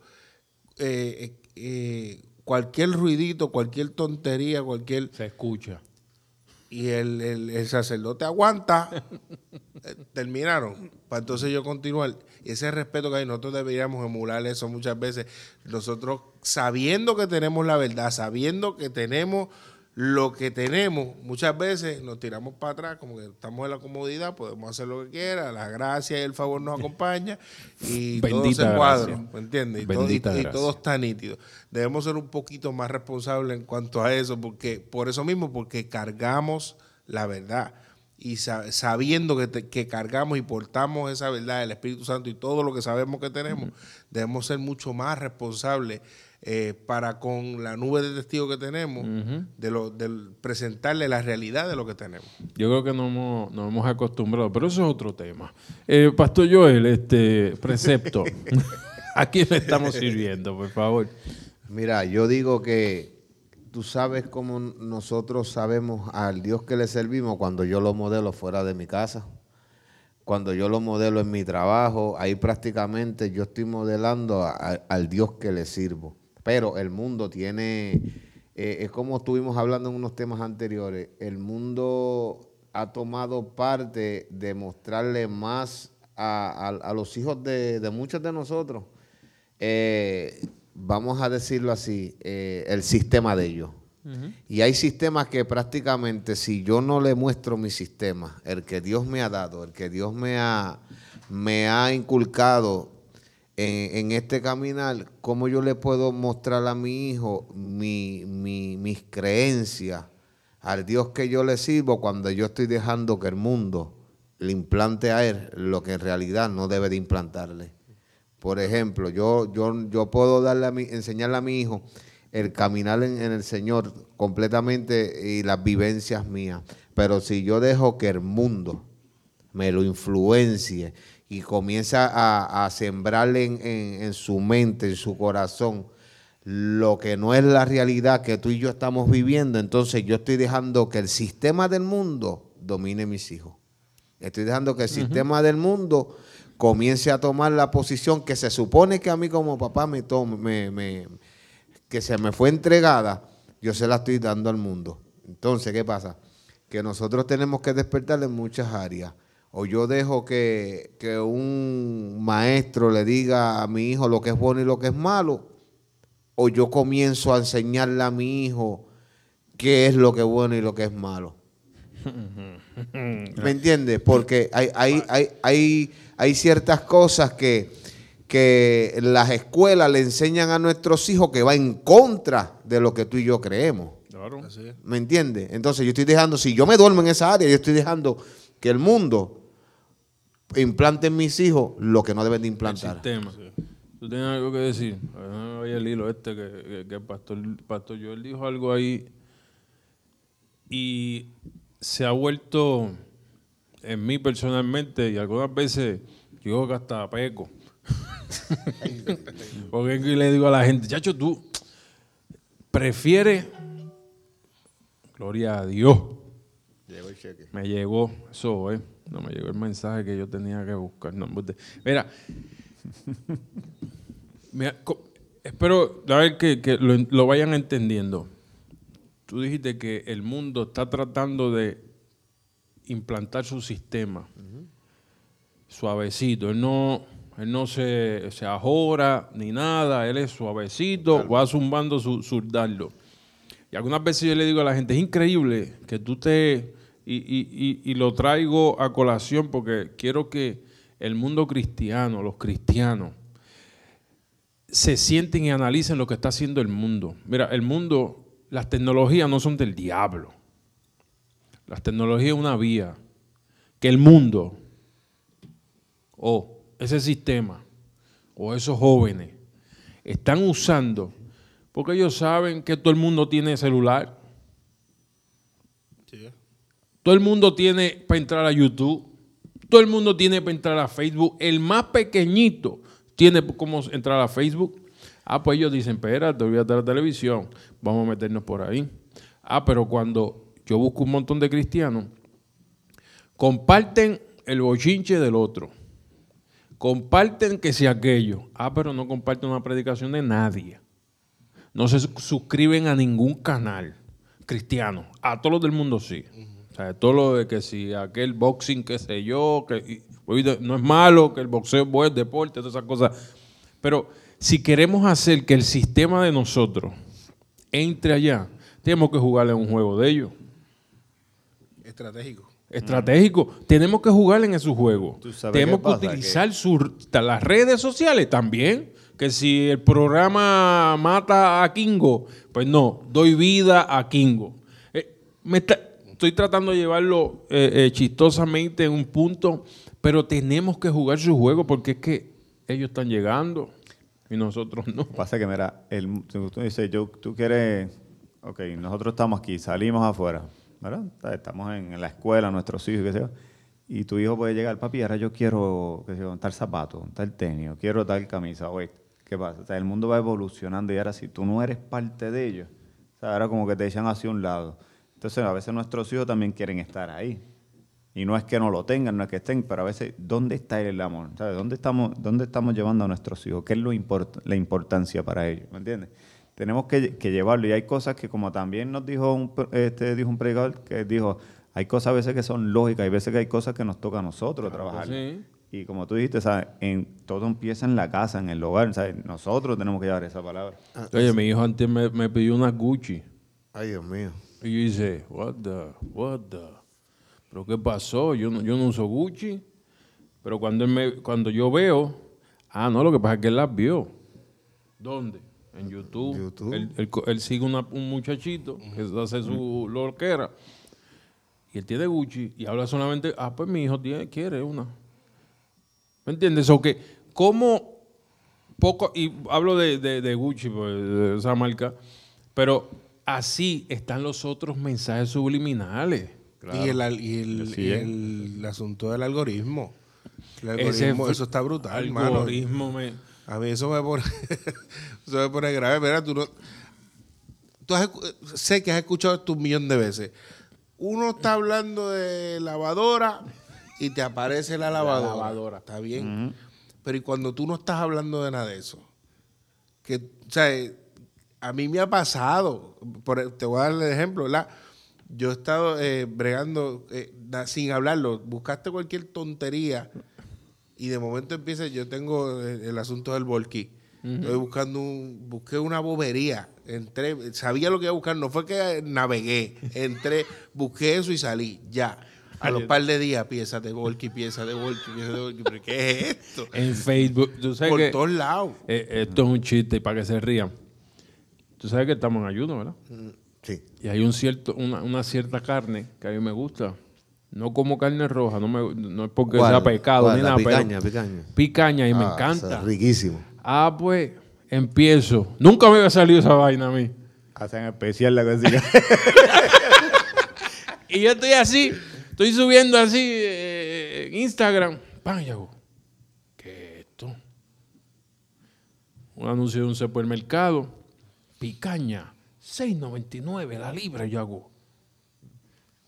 eh, eh, eh, cualquier ruidito, cualquier tontería, cualquier... Se escucha. Y el, el, sacerdote aguanta. [laughs] terminaron. Para entonces yo continuar. Ese respeto que hay, nosotros deberíamos emular eso muchas veces. Nosotros sabiendo que tenemos la verdad, sabiendo que tenemos lo que tenemos, muchas veces nos tiramos para atrás, como que estamos en la comodidad, podemos hacer lo que quiera, la gracia y el favor nos acompaña y todo se cuadra, ¿me entiendes? Y todo, y, todo, está nítido. Debemos ser un poquito más responsables en cuanto a eso, porque por eso mismo, porque cargamos la verdad y sabiendo que, que, cargamos y portamos esa verdad, el Espíritu Santo y todo lo que sabemos que tenemos, debemos ser mucho más responsables eh, para con la nube de testigos que tenemos, de, lo, presentarle la realidad de lo que tenemos. Yo creo que nos hemos, nos hemos acostumbrado, pero eso es otro tema. Eh, Pastor Joel, este precepto, [laughs] [laughs] ¿a quién le estamos sirviendo, por favor? Mira, yo digo que tú sabes cómo nosotros sabemos al Dios que le servimos cuando yo lo modelo fuera de mi casa cuando yo lo modelo en mi trabajo, ahí prácticamente yo estoy modelando al Dios que le sirvo. Pero el mundo tiene, eh, es como estuvimos hablando en unos temas anteriores, el mundo ha tomado parte de mostrarle más a, los hijos de, muchos de nosotros, eh, vamos a decirlo así, eh, el sistema de ellos. Y hay sistemas que prácticamente si yo no le muestro mi sistema, el que Dios me ha dado, el que Dios me ha, me ha inculcado en, este caminar, ¿cómo yo le puedo mostrar a mi hijo mi, mis creencias al Dios que yo le sirvo cuando yo estoy dejando que el mundo le implante a él lo que en realidad no debe de implantarle? Por ejemplo, yo, yo, yo puedo darle a mi, enseñarle a mi hijo el caminar en, el Señor completamente y las vivencias mías, pero si yo dejo que el mundo me lo influencie y comienza a, sembrarle en, su mente, en su corazón, lo que no es la realidad que tú y yo estamos viviendo, entonces yo estoy dejando que el sistema del mundo domine mis hijos. Estoy dejando que el sistema del mundo comience a tomar la posición que se supone que a mí como papá me, tome, me, que se me fue entregada, yo se la estoy dando al mundo. Entonces, ¿qué pasa? Que nosotros tenemos que despertar en muchas áreas o yo dejo que, un maestro le diga a mi hijo lo que es bueno y lo que es malo, o yo comienzo a enseñarle a mi hijo qué es lo que es bueno y lo que es malo. [laughs] ¿Me entiendes? Porque hay, hay, hay, hay, hay ciertas cosas que, que las escuelas le enseñan a nuestros hijos que va en contra de lo que tú y yo creemos. Claro. ¿Me entiendes? Entonces yo estoy dejando, si yo me duermo en esa área, yo estoy dejando que el mundo implante en mis hijos lo que no deben de implantar. sistema. Tú tienes algo que decir. Oye, el hilo este que, que, el pastor, pastor Joel dijo algo ahí y se ha vuelto en mí personalmente y algunas veces yo que hasta peco. [laughs] Porque le digo a la gente, chacho, tú prefieres, gloria a Dios. Llegó el cheque. Me llegó, eso, eh. No me llegó el mensaje que yo tenía que buscar. mira, espero que, lo, vayan entendiendo. Tú dijiste que el mundo está tratando de implantar su sistema suavecito. Él no, él no se, se ajora ni nada, él es suavecito, va zumbando su, su dardo. Y algunas veces yo le digo a la gente, es increíble que tú te y, lo traigo a colación porque quiero que el mundo cristiano, los cristianos, se sienten y analicen lo que está haciendo el mundo. Mira, el mundo, las tecnologías no son del diablo. Las tecnologías es una vía que el mundo o ese sistema o esos jóvenes están usando porque ellos saben que todo el mundo tiene celular. Todo el mundo tiene para entrar a YouTube. Todo el mundo tiene para entrar a Facebook. El más pequeñito tiene cómo entrar a Facebook. Ah, pues ellos dicen, espérate, olvídate de la televisión, vamos a meternos por ahí. Ah, pero cuando yo busco un montón de cristianos, comparten el bochinche del otro. Comparten que sea aquello. Ah, pero no comparten una predicación de nadie. No se suscriben a ningún canal cristiano. A todos los del mundo sí. O sea, todo lo de que si aquel boxing, qué sé yo, que no es malo, que el boxeo es buen deporte, todas esas cosas. Pero si queremos hacer que el sistema de nosotros entre allá, tenemos que jugarle un juego de ellos. Estratégico. Estratégico. Tenemos que jugar en esos juegos. Tenemos que utilizar las redes sociales también. Que si el programa mata a Kingo, pues no, doy vida a Kingo. Eh, estoy tratando de llevarlo eh, eh, chistosamente en un punto, pero tenemos que jugar su juego porque es que ellos están llegando y nosotros no. Pasa que, mira, el, tú dices, yo, tú quieres, ok, nosotros estamos aquí, salimos afuera, ¿verdad? Estamos en, la escuela, nuestros hijos, qué sé yo, y tu hijo puede llegar, papi, ahora yo quiero, qué sé yo, tal zapato, tal tenis, quiero tal camisa, oye, ¿qué pasa? O sea, el mundo va evolucionando y ahora si tú no eres parte de ello, o sea, ahora como que te echan hacia un lado. Entonces, a veces nuestros hijos también quieren estar ahí. Y no es que no lo tengan, no es que estén, pero a veces, ¿dónde está el amor? ¿Sabes? ¿Dónde estamos, dónde estamos llevando a nuestros hijos? ¿Qué es lo la importancia para ellos? ¿Me entiendes? Tenemos que, llevarlo. Y hay cosas que, como también nos dijo un, este, dijo un predicador, que dijo, hay cosas a veces que son lógicas, hay veces que hay cosas que nos toca a nosotros trabajar. Y como tú dijiste, ¿sabes? En, todo empieza en la casa, en el hogar. ¿sabes? Nosotros tenemos que llevar esa palabra. Ah, Oye, mi hijo antes me, me pidió una Gucci. Ay, Dios mío. Y yo dice, what the, what the... ¿Pero qué pasó? Yo no, yo no uso Gucci. Pero cuando, él me, cuando yo veo, ah, no, lo que pasa es que él las vio. ¿Dónde? En YouTube. Él, sigue un muchachito que hace su lorquera. Y él tiene Gucci y habla solamente, ah, pues mi hijo tiene, quiere una. ¿Me entiendes? O que, ¿cómo poco, y hablo de, de Gucci, pues, de esa marca, pero así están los otros mensajes subliminales. Y, el, asunto del algoritmo. El algoritmo, eso está brutal, algoritmo A mí eso me pone, [laughs] eso me pone grave. Mira, tú no, tú sé que has escuchado esto un millón de veces. Uno está hablando de lavadora y te aparece la lavadora. Está bien. Pero y cuando tú no estás hablando de nada de eso, que, o sea, a mí me ha pasado, te voy a dar el ejemplo, ¿verdad? Yo he estado eh, bregando eh, sin hablarlo, buscaste cualquier tontería y de momento empieza, yo tengo eh, el, asunto del volquí. Estoy buscando un, busqué una bobería, entré, sabía lo que iba a buscar, no fue que navegué, entré, busqué eso y salí, ya. A los par de días, piezas de volky, piezas de volky, piezas de volky. ¿Pero qué es esto? En Facebook, tú sabes Por todos lados. esto es un chiste para que se rían. Tú sabes que estamos en ayuno, ¿verdad? Mm. Y hay un cierto, una, cierta carne que a mí me gusta. No como carne roja, no, me, no es porque sea pecado ni nada. Picaña, picaña. Picaña y me ah, encanta. riquísimo. Ah, pues empiezo. Nunca me había salido esa vaina a mí. Hacen especial la cocina. [laughs] y yo estoy así, estoy subiendo así eh, en Instagram. ¡Pam! Y hago, ¿qué es esto? Un anuncio de un supermercado. Picaña 6.99 la libra. Yo hago,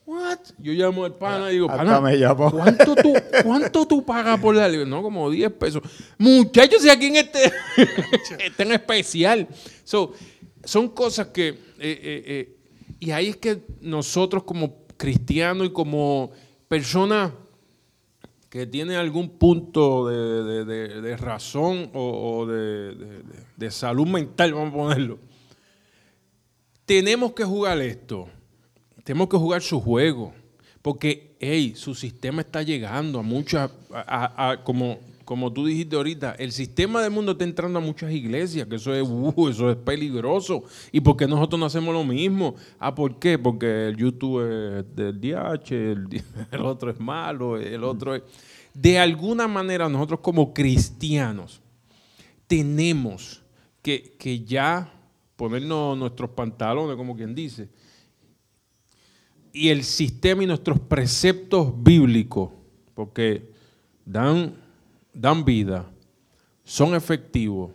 ¿what? Yo llamo al pana y digo, pana, ¿cuánto tú, ¿cuánto tú pagas por la libra? No, como 10 pesos. Muchachos, si aquí en este [laughs] está en especial. son cosas que, eh, eh, eh, y ahí es que nosotros como cristianos y como personas que tienen algún punto de, razón o, de, salud mental, vamos a ponerlo, tenemos que jugar esto. Tenemos que jugar su juego. Porque, hey, su sistema está llegando a muchas, como, como tú dijiste ahorita, el sistema del mundo está entrando a muchas iglesias, que eso es, uh, eso es peligroso. ¿Y por qué nosotros no hacemos lo mismo? Ah, ¿por qué? Porque el YouTube es del DH, el, [laughs] el otro es malo, el otro es... De alguna manera nosotros como cristianos tenemos que, que ya ponernos nuestros pantalones, como quien dice, y el sistema y nuestros preceptos bíblicos, porque dan, dan vida, son efectivos,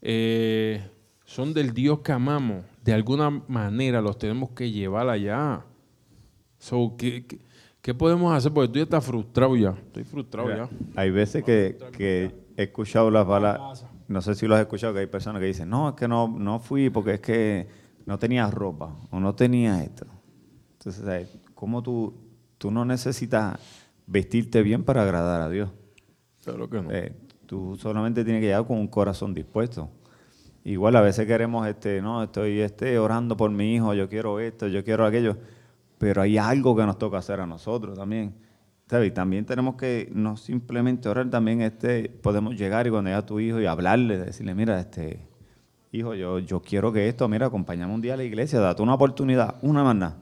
eh, son del Dios que amamos, de alguna manera los tenemos que llevar allá. So, ¿qué, qué, qué podemos hacer? Porque tú ya estás frustrado ya. Estoy frustrado Mira, ya. Hay veces que, que he escuchado las balas, no sé si lo has escuchado, que hay personas que dicen, no, es que no, no fui porque es que no tenía ropa o no tenía esto. Entonces, ¿sabes? ¿cómo tú, tú no necesitas vestirte bien para agradar a Dios? Claro que no. Eh, tú solamente tienes que llegar con un corazón dispuesto. Igual a veces queremos, este, no, estoy este, orando por mi hijo, yo quiero esto, yo quiero aquello, pero hay algo que nos toca hacer a nosotros también. ¿Sabes? También tenemos que no simplemente orar, también este, podemos llegar y cuando llega tu hijo y hablarle, decirle, mira, este, hijo, yo, yo quiero que esto, mira, acompáñame un día a la iglesia, date una oportunidad, una más nada.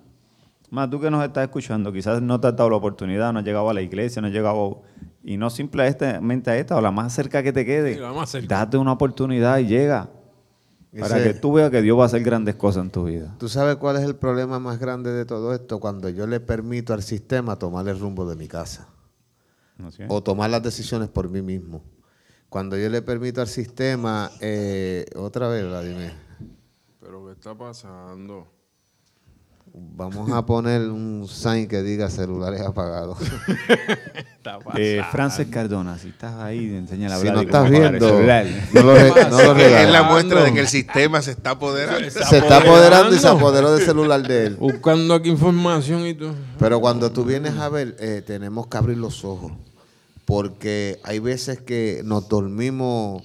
Más tú que nos estás escuchando, quizás no te has dado la oportunidad, no has llegado a la iglesia, no has llegado, y no simplemente a esta, o la más cerca que te quede. Sí, la más cerca. Date una oportunidad y llega. Para Ese- que tú veas que Dios va a hacer grandes cosas en tu vida. ¿Tú sabes cuál es el problema más grande de todo esto? Cuando yo le permito al sistema tomar el rumbo de mi casa o tomar las decisiones por mí mismo. Cuando yo le permito al sistema, eh, otra vez, Vladimir, Pero ¿qué está pasando? Vamos a poner un sign que diga celulares apagados. Está [laughs] Eh, Frances Cardona, si estás ahí, enseña la si no estás viendo, no lo, no lo Es la muestra de que el sistema se está apoderando. Se está apoderando y se apoderó del celular de él. Buscando aquí información y todo. Pero cuando tú vienes a ver, eh, tenemos que abrir los ojos. Porque hay veces que nos dormimos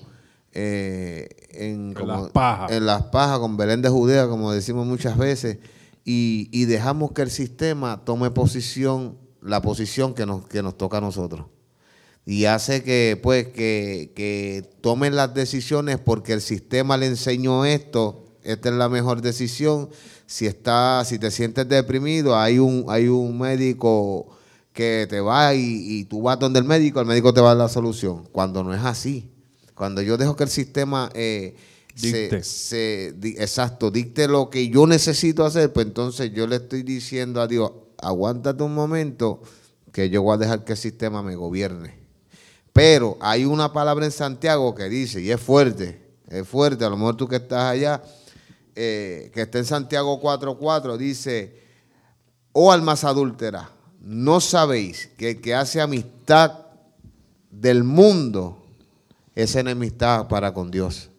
eh, en, En las pajas. en las pajas, con Belén de Judea, como decimos muchas veces, y, dejamos que el sistema tome posición, la posición que nos, que nos toca a nosotros. Y hace que, pues, que, que tomen las decisiones porque el sistema le enseñó esto, esta es la mejor decisión. Si está, si te sientes deprimido, hay un, hay un médico que te va y, y tú vas donde el médico, el médico te va a dar la solución. Cuando no es así. Cuando yo dejo que el sistema eh, Dicte. se, se- di- exacto, dicte lo que yo necesito hacer, pues entonces yo le estoy diciendo a Dios, aguántate un momento que yo voy a dejar que el sistema me gobierne. Pero hay una palabra en Santiago que dice, y es fuerte, es fuerte, a lo mejor tú que estás allá, eh, que está en Santiago 4.4, dice, oh almas adúlteras, no sabéis que el que hace amistad del mundo es enemistad para con Dios.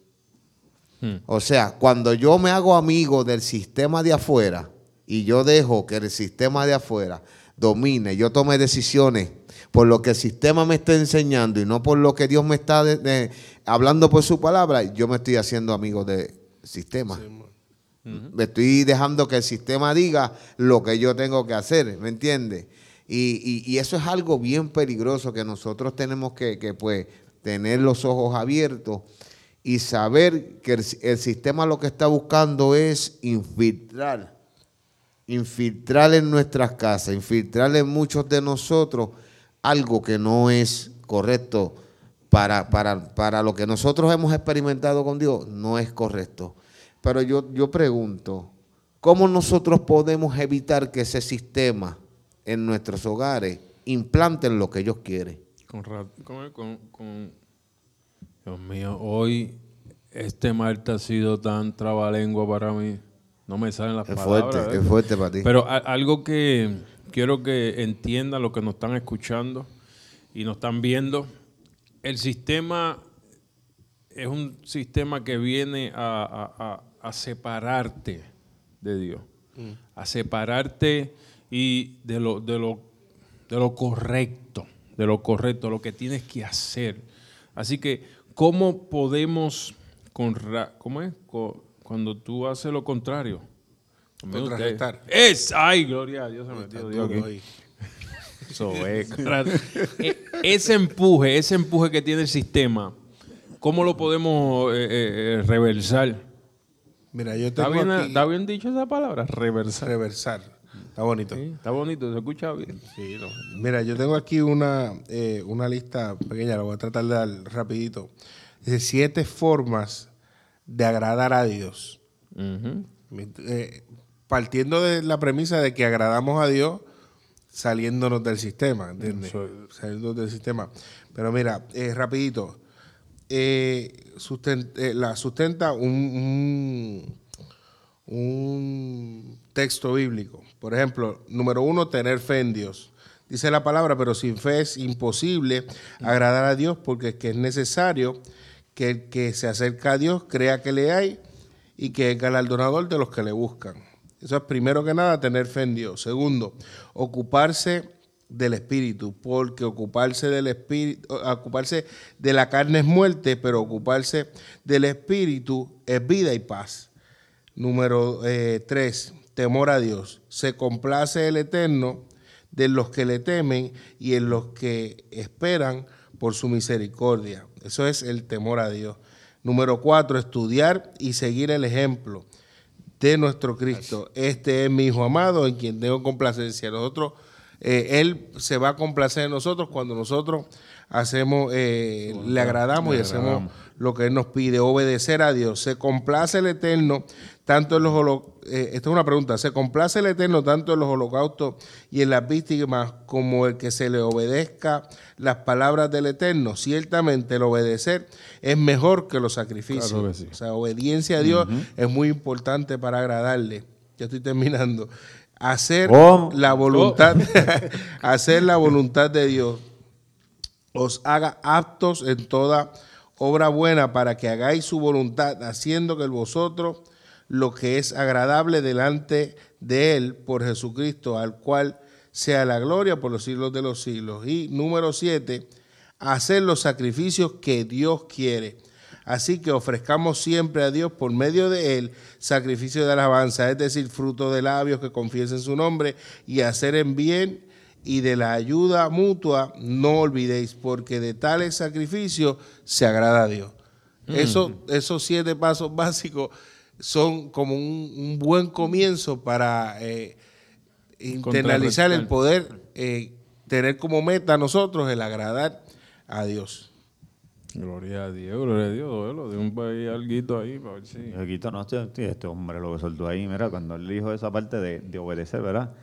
Hmm. O sea, cuando yo me hago amigo del sistema de afuera y yo dejo que el sistema de afuera domine, yo tome decisiones por lo que el sistema me está enseñando y no por lo que Dios me está de- de- hablando por su palabra, yo me estoy haciendo amigo del sistema. Me estoy dejando que el sistema diga lo que yo tengo que hacer, ¿me entiendes? Y, y- y eso es algo bien peligroso que nosotros tenemos que, que, pues, tener los ojos abiertos y saber que el, sistema lo que está buscando es infiltrar, infiltrar en nuestras casas, infiltrar en muchos de nosotros algo que no es correcto para, para, para lo que nosotros hemos experimentado con Dios, no es correcto. Pero yo, yo pregunto, ¿cómo nosotros podemos evitar que ese sistema en nuestros hogares implanten lo que ellos quieren? Con- con- Dios mío, hoy este Marta ha sido tan trabalengua para mí. No me salen las Es palabras. fuerte, ¿eh? es fuerte para ti. Pero a- algo que quiero que entiendan los que nos están escuchando y nos están viendo, el sistema es un sistema que viene a, a- a- a separarte de Dios, a separarte y de lo, de lo, de lo correcto, de lo correcto, lo que tienes que hacer. Así que, ¿cómo podemos, conra- ¿cómo es? Cuando tú haces lo contrario. Contrarrestar. Es, ay, gloria a Dios, se metió Está Dios aquí. hoy. Eso es. E- ese empuje, ese empuje que tiene el sistema, ¿cómo lo podemos eh, eh, eh, reversar? Mira, yo ¿Está tengo bien, aquí ¿Está bien dicho esa palabra? Reversar. reversar. Está bonito. Sí, está bonito, se escucha bien. Sí, no. Mira, yo tengo aquí una, eh, una lista pequeña, la voy a tratar de dar rapidito. Dice siete formas de agradar a Dios. Eh, partiendo de la premisa de que agradamos a Dios saliéndonos del sistema, ¿entiendes? Saliéndonos del sistema. Pero mira, eh, rapidito, eh, la sustenta un, un, texto bíblico. Por ejemplo, número uno, tener fe en Dios. Dice la palabra, pero sin fe es imposible agradar a Dios porque es que es necesario que el que se acerca a Dios crea que le hay y que es galardonador de los que le buscan. Eso es primero que nada tener fe en Dios. Segundo, ocuparse del espíritu, porque ocuparse del espíritu, ocuparse de la carne es muerte, pero ocuparse del espíritu es vida y paz. Número eh, tres, temor a Dios. Se complace el eterno de los que le temen y en los que esperan por su misericordia. Eso es el temor a Dios. Número cuatro, estudiar y seguir el ejemplo de nuestro Cristo. Este es mi Hijo amado en quien tengo complacencia. Nosotros, eh, Él se va a complacer en nosotros cuando nosotros hacemos, eh, le agradamos y hacemos lo que Él nos pide, obedecer a Dios. Se complace el Eterno tanto en los holocaustos, eh, esta es una pregunta, ¿se complace el Eterno tanto en los holocaustos y en las víctimas como el que se le obedezca las palabras del Eterno? Ciertamente el obedecer es mejor que los sacrificios. O sea, obediencia a Dios es muy importante para agradarle. Ya estoy terminando. Hacer la voluntad, [laughs] [laughs] hacer la voluntad de Dios os haga aptos en toda obra buena para que hagáis su voluntad, haciendo que vosotros lo que es agradable delante de Él por Jesucristo, al cual sea la gloria por los siglos de los siglos. Y número siete, hacer los sacrificios que Dios quiere. Así que ofrezcamos siempre a Dios por medio de Él sacrificio de alabanza, es decir, fruto de labios que confiesen su nombre y hacer en bien y de la ayuda mutua no olvidéis, porque de tales sacrificios se agrada a Dios. Mm. esos siete pasos básicos son como un, buen comienzo para eh, internalizar el poder, eh, tener como meta a nosotros el agradar a Dios. Gloria a Dios, gloria a Dios, de un país alguito ahí para ver si... Alguito no, este, este hombre lo que soltó ahí, mira, cuando él dijo esa parte de, obedecer, ¿verdad?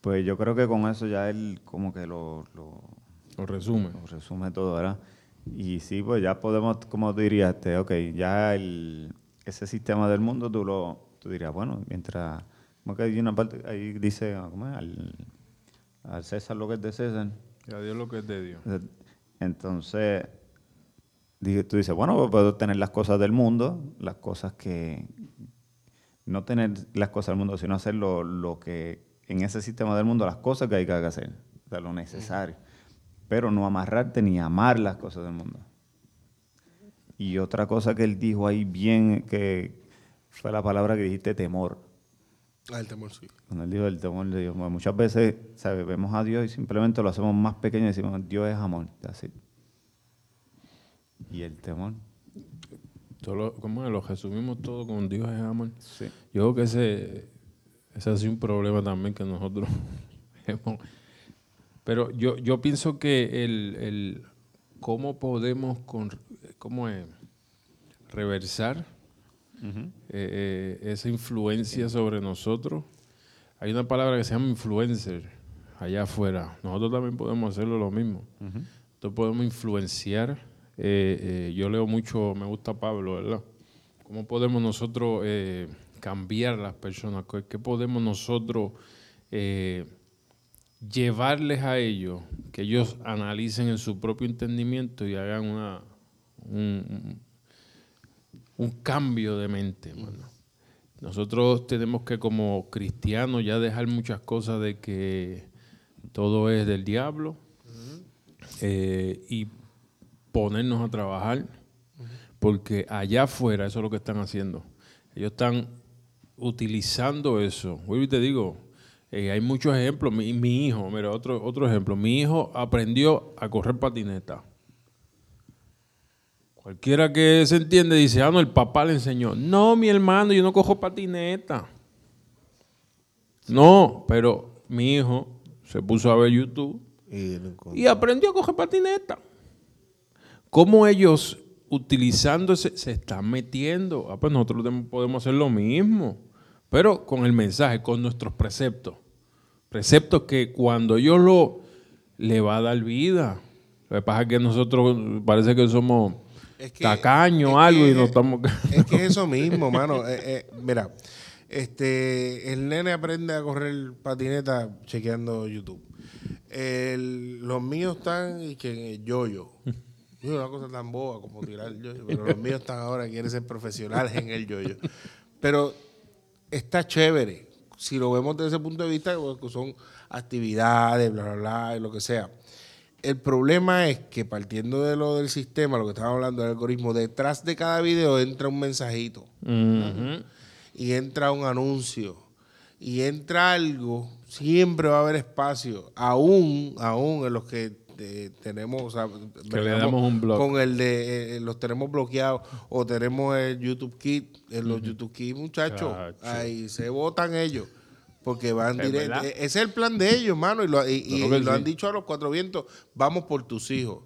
Pues yo creo que con eso ya él como que lo... Lo, resume. Lo resume todo, ¿verdad? Y sí, pues ya podemos, como dirías, este, ok, ya el ese sistema del mundo, tú, lo, tú dirías, bueno, mientras, como que hay una parte, ahí dice, ¿cómo es? Al, César lo que es de César. Y a Dios lo que es de Dios. Entonces, tú dices, bueno, pues puedo tener las cosas del mundo, las cosas que, no tener las cosas del mundo, sino hacer lo, lo que, en ese sistema del mundo, las cosas que hay que hacer, o sea, lo necesario. Pero no amarrarte ni amar las cosas del mundo. Y otra cosa que él dijo ahí bien, que fue la palabra que dijiste, temor. Ah, el temor, sí. Cuando él dijo el temor, le dijo, muchas veces vemos a Dios y simplemente lo hacemos más pequeño y decimos, Dios es amor. Así. Y el temor. Todo ¿Cómo es? Lo resumimos todo con Dios es amor. Sí. Yo creo que ese, ese ha sido un problema también que nosotros [laughs] hemos... Pero yo, yo pienso que el, el cómo podemos con, ¿cómo es? Reversar eh, eh, esa influencia sobre nosotros. Hay una palabra que se llama influencer allá afuera. Nosotros también podemos hacerlo lo mismo. Nosotros podemos influenciar. Eh, yo leo mucho, me gusta Pablo, ¿verdad? ¿Cómo podemos nosotros cambiar las personas? ¿Qué podemos nosotros llevarles a ellos? Que ellos analicen en su propio entendimiento y hagan una, un, cambio de mente, Nosotros tenemos que como cristianos ya dejar muchas cosas de que todo es del diablo eh, y ponernos a trabajar, porque allá afuera eso es lo que están haciendo. Ellos están utilizando eso. Hoy te digo, eh, hay muchos ejemplos. Mi, mi, hijo, mira, otro, otro ejemplo. Mi hijo aprendió a correr patineta. Cualquiera que se entiende dice, ah, no, el papá le enseñó. No, mi hermano, yo no cojo patineta. No, pero mi hijo se puso a ver YouTube y, aprendió a coger patineta. ¿Cómo ellos utilizando ese, se están metiendo. Ah, pues nosotros podemos hacer lo mismo, pero con el mensaje, con nuestros preceptos. Preceptos que cuando yo lo le va a dar vida. Lo que pasa es que nosotros parece que somos tacaños o algo y no estamos... Es que es eso mismo, mano. Eh, eh, mira, este, el nene aprende a correr patineta chequeando YouTube. los míos están y que en el yoyo. Una cosa tan boba como tirar el yoyo, pero los míos están ahora, quieren ser profesionales en el yoyo. Pero está chévere. Si lo vemos desde ese punto de vista, pues, son actividades, bla, bla, bla, y lo que sea. El problema es que partiendo de lo del sistema, lo que estamos hablando del algoritmo, detrás de cada video entra un mensajito y entra un anuncio y entra algo, siempre va a haber espacio, aún, aún en los que eh, tenemos, o sea, que le damos un blog. con el de eh, los tenemos bloqueados o tenemos el YouTube Kit, en los YouTube Kit, muchachos, ahí se votan ellos. Porque van directo. E-, ese es el plan de ellos, hermano. Y lo, y, lo han dicho a los cuatro vientos, vamos por tus hijos.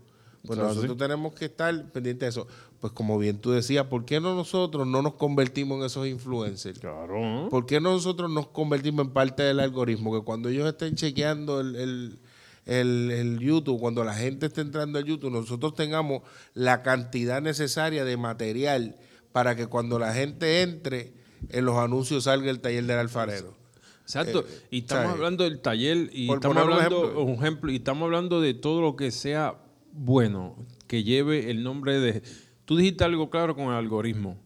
Pues nosotros tenemos que estar pendientes de eso. Pues como bien tú decías, ¿por qué no nosotros no nos convertimos en esos influencers? Claro. ¿Por qué nosotros nos convertimos en parte del algoritmo? Que cuando ellos estén chequeando el, el, YouTube, cuando la gente esté entrando al YouTube, nosotros tengamos la cantidad necesaria de material para que cuando la gente entre, en los anuncios salga el taller del alfarero. Exacto. Eh, y estamos hablando del taller y estamos hablando un ejemplo. y estamos hablando de todo lo que sea bueno, que lleve el nombre de. Tú dijiste algo claro con el algoritmo.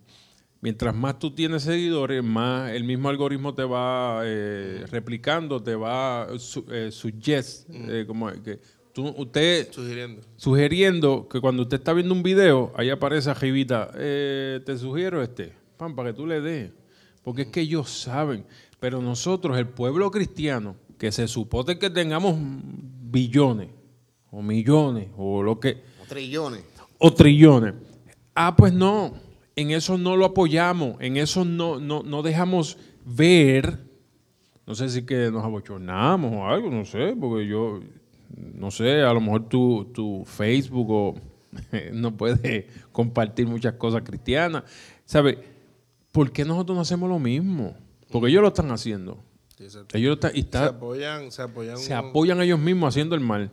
Mientras más tú tienes seguidores, más el mismo algoritmo te va eh, replicando, te va eh, suggest, mm. eh, como que tú, usted sugiriendo. sugiriendo que cuando usted está viendo un video, ahí aparece arribita, te sugiero este, pan, para que tú le des. Porque es que ellos saben. Pero nosotros, el pueblo cristiano, que se supone que tengamos billones, o millones, o lo que... O trillones. O trillones. Ah, pues no, en eso no lo apoyamos, en eso no, no, dejamos ver, no sé si que nos abochornamos o algo, no sé, porque yo, no sé, a lo mejor tu, tu Facebook o, [laughs] no puede compartir muchas cosas cristianas. ¿Sabe? ¿Por qué nosotros no hacemos lo mismo? Porque ellos lo están haciendo. ellos están, y se, apoyan, se apoyan. Se apoyan ellos mismos haciendo el mal.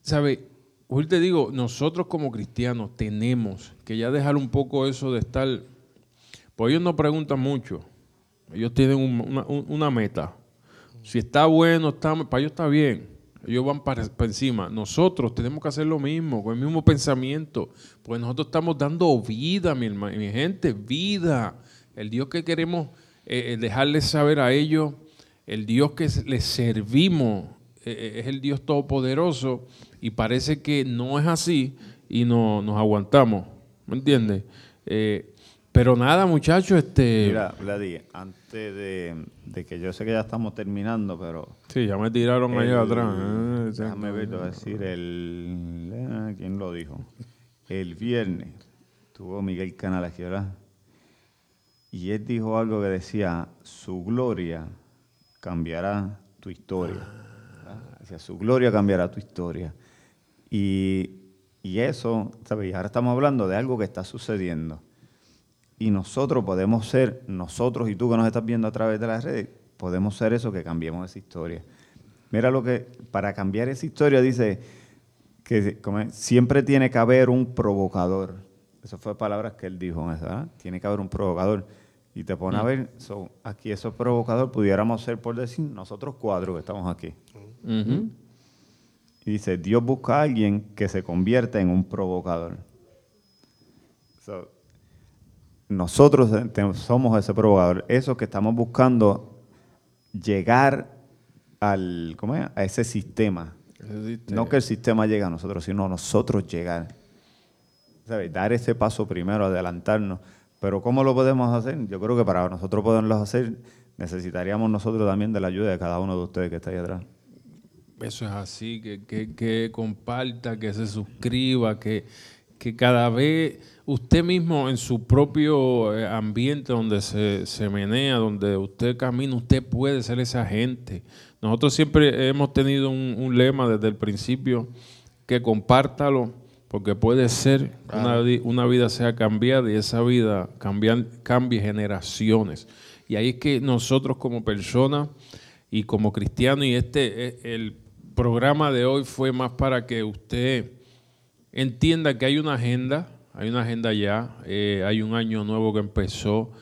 ¿Sabe? Hoy te digo, nosotros como cristianos tenemos que ya dejar un poco eso de estar. Pues ellos no preguntan mucho. Ellos tienen una, meta. Si está bueno, está, para ellos está bien. Ellos van para, encima. Nosotros tenemos que hacer lo mismo, con el mismo pensamiento. Porque nosotros estamos dando vida, mi, mi gente, vida. El Dios que queremos eh, eh, dejarles saber a ellos, el Dios que les servimos eh, es el Dios todopoderoso y parece que no es así y no, nos aguantamos, ¿me entiendes? pero nada, muchachos, este... Mira, Vladi, antes de, que yo sé que ya estamos terminando, pero... Sí, ya me tiraron ahí atrás. déjame ver, te voy a decir, el... ¿Quién lo dijo? El viernes tuvo Miguel Canal aquí, ¿verdad? Y él dijo algo que decía, su gloria cambiará tu historia. Decía, su gloria cambiará tu historia. Y, eso, ¿sabes? ahora estamos hablando de algo que está sucediendo. Y nosotros podemos ser, nosotros y tú que nos estás viendo a través de las redes, podemos ser eso que cambiemos esa historia. Mira lo que, para cambiar esa historia dice que siempre tiene que haber un provocador. Eso fue palabras que él dijo, ¿verdad? Tiene que haber un provocador. Y te pone a mm. ver, aquí eso es provocador, pudiéramos ser, por decir, nosotros cuatro que estamos aquí. Y dice, Dios busca a alguien que se convierta en un provocador. nosotros somos ese provocador, esos que estamos buscando llegar al, ¿cómo es? a ese sistema. No que el sistema llegue a nosotros, sino nosotros llegar. Dar ese paso primero, adelantarnos. Pero ¿cómo lo podemos hacer? Yo creo que para nosotros poderlo hacer necesitaríamos nosotros también de la ayuda de cada uno de ustedes que está ahí atrás. Eso es así, que, comparta, que se suscriba, que, que, cada vez usted mismo en su propio eh, ambiente donde se, se menea, donde usted camina, usted puede ser esa gente. Nosotros siempre hemos tenido un, un lema desde el principio, que compártalo porque puede ser que una, una, vida sea cambiada y esa vida cambie generaciones. Y ahí es que nosotros como personas y como cristianos, y este, eh, el programa de hoy fue más para que usted entienda que hay una agenda, hay una agenda ya, eh, hay un año nuevo que empezó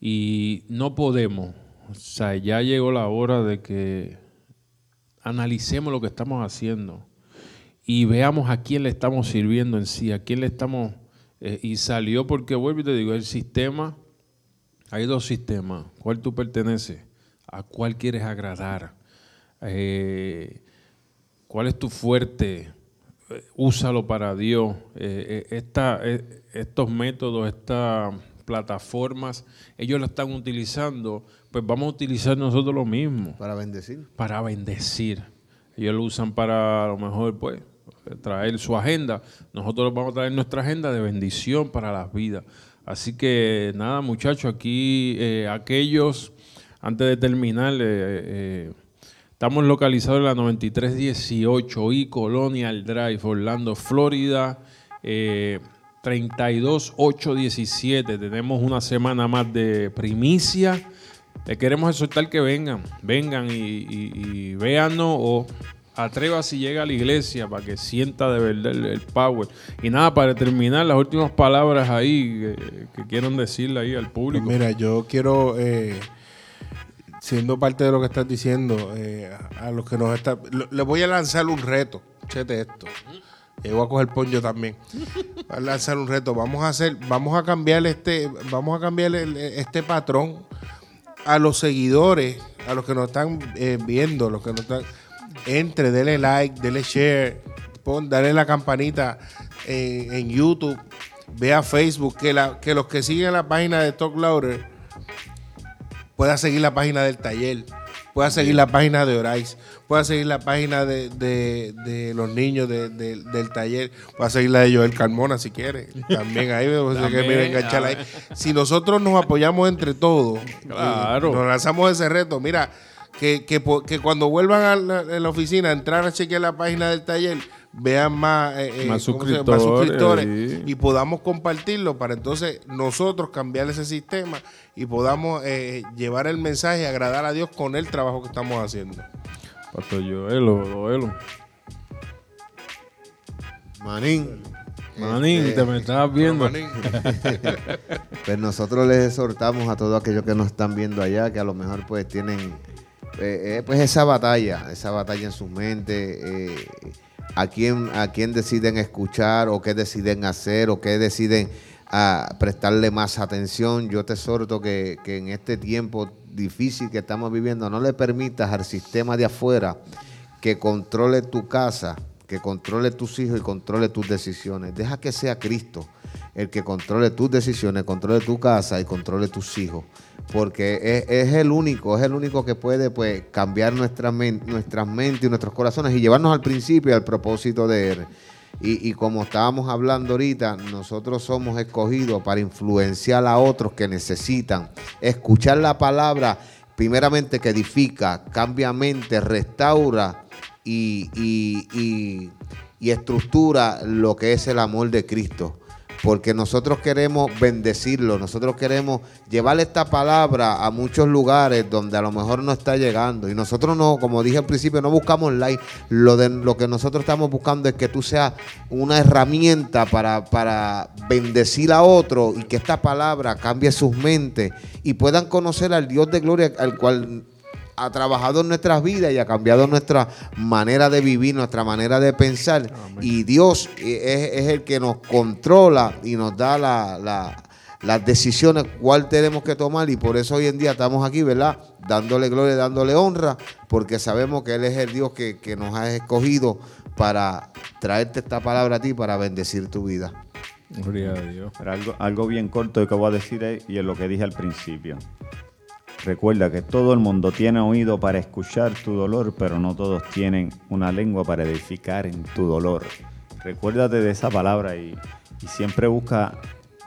y no podemos, o sea, ya llegó la hora de que analicemos lo que estamos haciendo y veamos a quién le estamos sirviendo en sí, a quién le estamos... Eh, y salió porque, vuelvo y te digo, el sistema, hay dos sistemas, ¿cuál tú perteneces? ¿A cuál quieres agradar? Eh, ¿Cuál es tu fuerte? Eh, úsalo para Dios. estos métodos, estas plataformas, ellos lo están utilizando, pues vamos a utilizar nosotros lo mismo. Para bendecir. Para bendecir. Ellos lo usan para a lo mejor, pues, traer su agenda. Nosotros vamos a traer nuestra agenda de bendición para las vidas. Así que nada, muchachos, aquí eh, aquellos, antes de terminar, eh, eh, estamos localizados en la 9318 y Colonial Drive, Orlando, Florida. 32817. Tenemos una semana más de primicia. Le queremos exhortar que vengan, vengan y, y, o atreva si llega a la iglesia para que sienta de verdad el, power. Y nada, para terminar, las últimas palabras ahí que, quieran decirle ahí al público. Mira, yo quiero, eh, siendo parte de lo que estás diciendo, eh, a los que nos están, les voy a lanzar un reto. Chete esto. Y voy a coger pollo también. Voy a lanzar un reto. Vamos a hacer, vamos a cambiar este, vamos a cambiar este patrón a los seguidores, a los que nos están eh, viendo, los que nos están, entre, dele like, dele share, pon, dale la campanita en, YouTube, vea Facebook, que, la, que los que siguen la página de Talk Louder puedan seguir la página del taller, puedan seguir la página de Orais Puedes seguir la página de, los niños del taller. Puedes seguir la de Joel Carmona si quieres. También ahí, ahí. Si nosotros nos apoyamos entre todos, claro. nos lanzamos ese reto. Mira, que, que, cuando vuelvan a la, oficina a entrar a chequear la página del taller, vean más, eh, eh, suscriptores, y podamos compartirlo para entonces nosotros cambiar ese sistema y podamos eh, llevar el mensaje y agradar a Dios con el trabajo que estamos haciendo. Pastor Joelo, Joelo. Manín. Manín, este, te me estabas viendo. [laughs] pues nosotros les exhortamos a todos aquellos que nos están viendo allá, que a lo mejor pues tienen eh, pues esa batalla, esa batalla en sus mentes, eh, a quién a quién deciden escuchar o qué deciden hacer o qué deciden ah, prestarle más atención. Yo te exhorto que, que en este tiempo difícil que estamos viviendo, no le permitas al sistema de afuera que controle tu casa, que controle tus hijos y controle tus decisiones. Deja que sea Cristo el que controle tus decisiones, controle tu casa y controle tus hijos. Porque es, el único, es el único que puede pues, cambiar nuestra nuestras mentes y nuestros corazones y llevarnos al principio al propósito de Él. Y, como estábamos hablando ahorita, nosotros somos escogidos para influenciar a otros que necesitan escuchar la palabra, primeramente que edifica, cambia mente, restaura y estructura lo que es el amor de Cristo porque nosotros queremos bendecirlo, nosotros queremos llevar esta palabra a muchos lugares donde a lo mejor no está llegando. Y nosotros no, como dije al principio, no buscamos like. Lo, de, lo que nosotros estamos buscando es que tú seas una herramienta para, para bendecir a otro y que esta palabra cambie sus mentes y puedan conocer al Dios de gloria al cual ha trabajado en nuestras vidas y ha cambiado nuestra manera de vivir, nuestra manera de pensar. Y Dios es, el que nos controla y nos da las decisiones cuál tenemos que tomar. Y por eso hoy en día estamos aquí, ¿verdad? Dándole gloria, dándole honra, porque sabemos que Él es el Dios que, nos ha escogido para traerte esta palabra a ti, para bendecir tu vida. Gloria a Dios. algo, algo bien corto que voy a decir y es lo que dije al principio. Recuerda que todo el mundo tiene oído para escuchar tu dolor, pero no todos tienen una lengua para edificar en tu dolor. Recuérdate de esa palabra y, siempre busca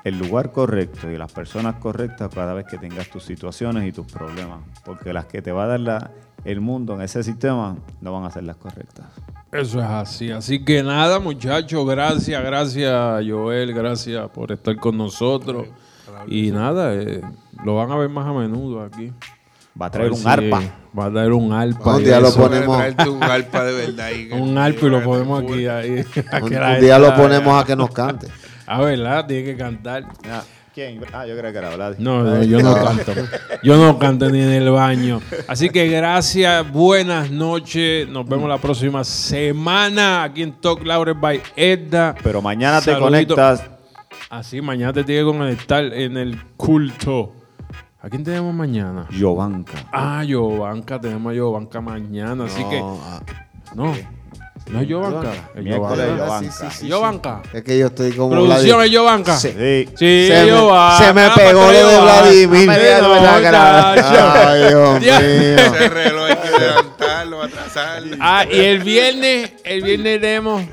el lugar correcto y las personas correctas cada vez que tengas tus situaciones y tus problemas, porque las que te va a dar el mundo en ese sistema no van a ser las correctas. Eso es así. Así que nada, muchachos, gracias, gracias, Joel, gracias por estar con nosotros. Y nada, eh, lo van a ver más a menudo aquí. Va a traer un si, arpa. eh, Va a traer un arpa. Un día lo eso. Ponemos- un arpa de verdad. Un arpa y lo ponemos aquí. Ahí, [laughs] Un, [laughs] día lo ponemos a que nos cante. Ah, ¿verdad? Tiene que cantar. Ah, ¿Quién? Ah, yo creo que era Vlad. No, no, yo no canto. Yo no canto ni en el baño. Así que gracias, buenas noches. Nos vemos la próxima semana aquí en Talk Laurel by Edda. Pero mañana te conectas. Así, mañana te tiene que conectar en el culto. ¿A quién tenemos mañana? Yovanka. Ah, Yovanka, tenemos a Yovanka mañana. Así que, No, ah, no, no es Yovanka. Es Miércoles Yovanka. Yovanka. Sí, sí, sí, Yovanka. Es que yo estoy como Producción Vladi- es Yovanka. Sí. Sí. Sí, Se me- Yovanka. se me Ah, pegó pues, lo de. Vladimir. Ah, Mira, no, cara. Ay, Dios [laughs] Dios. mío. Ese reloj hay que levantarlo, atrasarlo. Ah, y el viernes, el viernes tenemos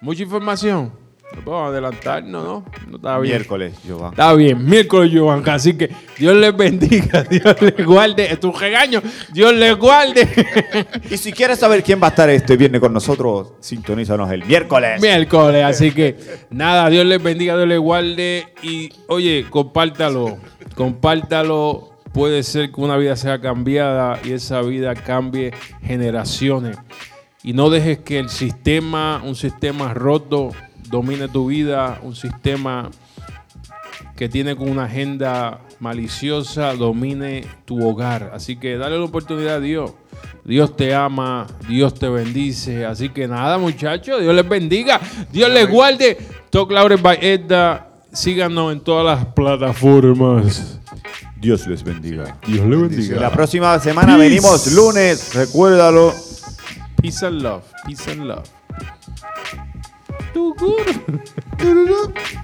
mucha información. No podemos adelantarnos, ¿no? No está bien. Miércoles, Yovanka. Está bien, miércoles Giovanca. Así que Dios les bendiga, [laughs] Dios les guarde. Es un regaño, Dios les guarde. [laughs] Y si quieres saber quién va a estar este viernes con nosotros, sintonízanos el miércoles. miércoles. Así que nada, Dios les bendiga, Dios les guarde. Y oye, compártalo, compártalo. Puede ser que una vida sea cambiada y esa vida cambie generaciones. Y no dejes que el sistema, un sistema roto, domine tu vida, un sistema que tiene con una agenda maliciosa, domine tu hogar. Así que dale la oportunidad a Dios. Dios te ama, Dios te bendice. Así que nada, muchachos, Dios les bendiga, Dios les guarde. Talk Laurel by Edda. Síganos en todas las plataformas. Dios les bendiga. Dios les bendiga. La próxima semana Peace. venimos lunes, recuérdalo. Peace and love. Peace and love. Too good.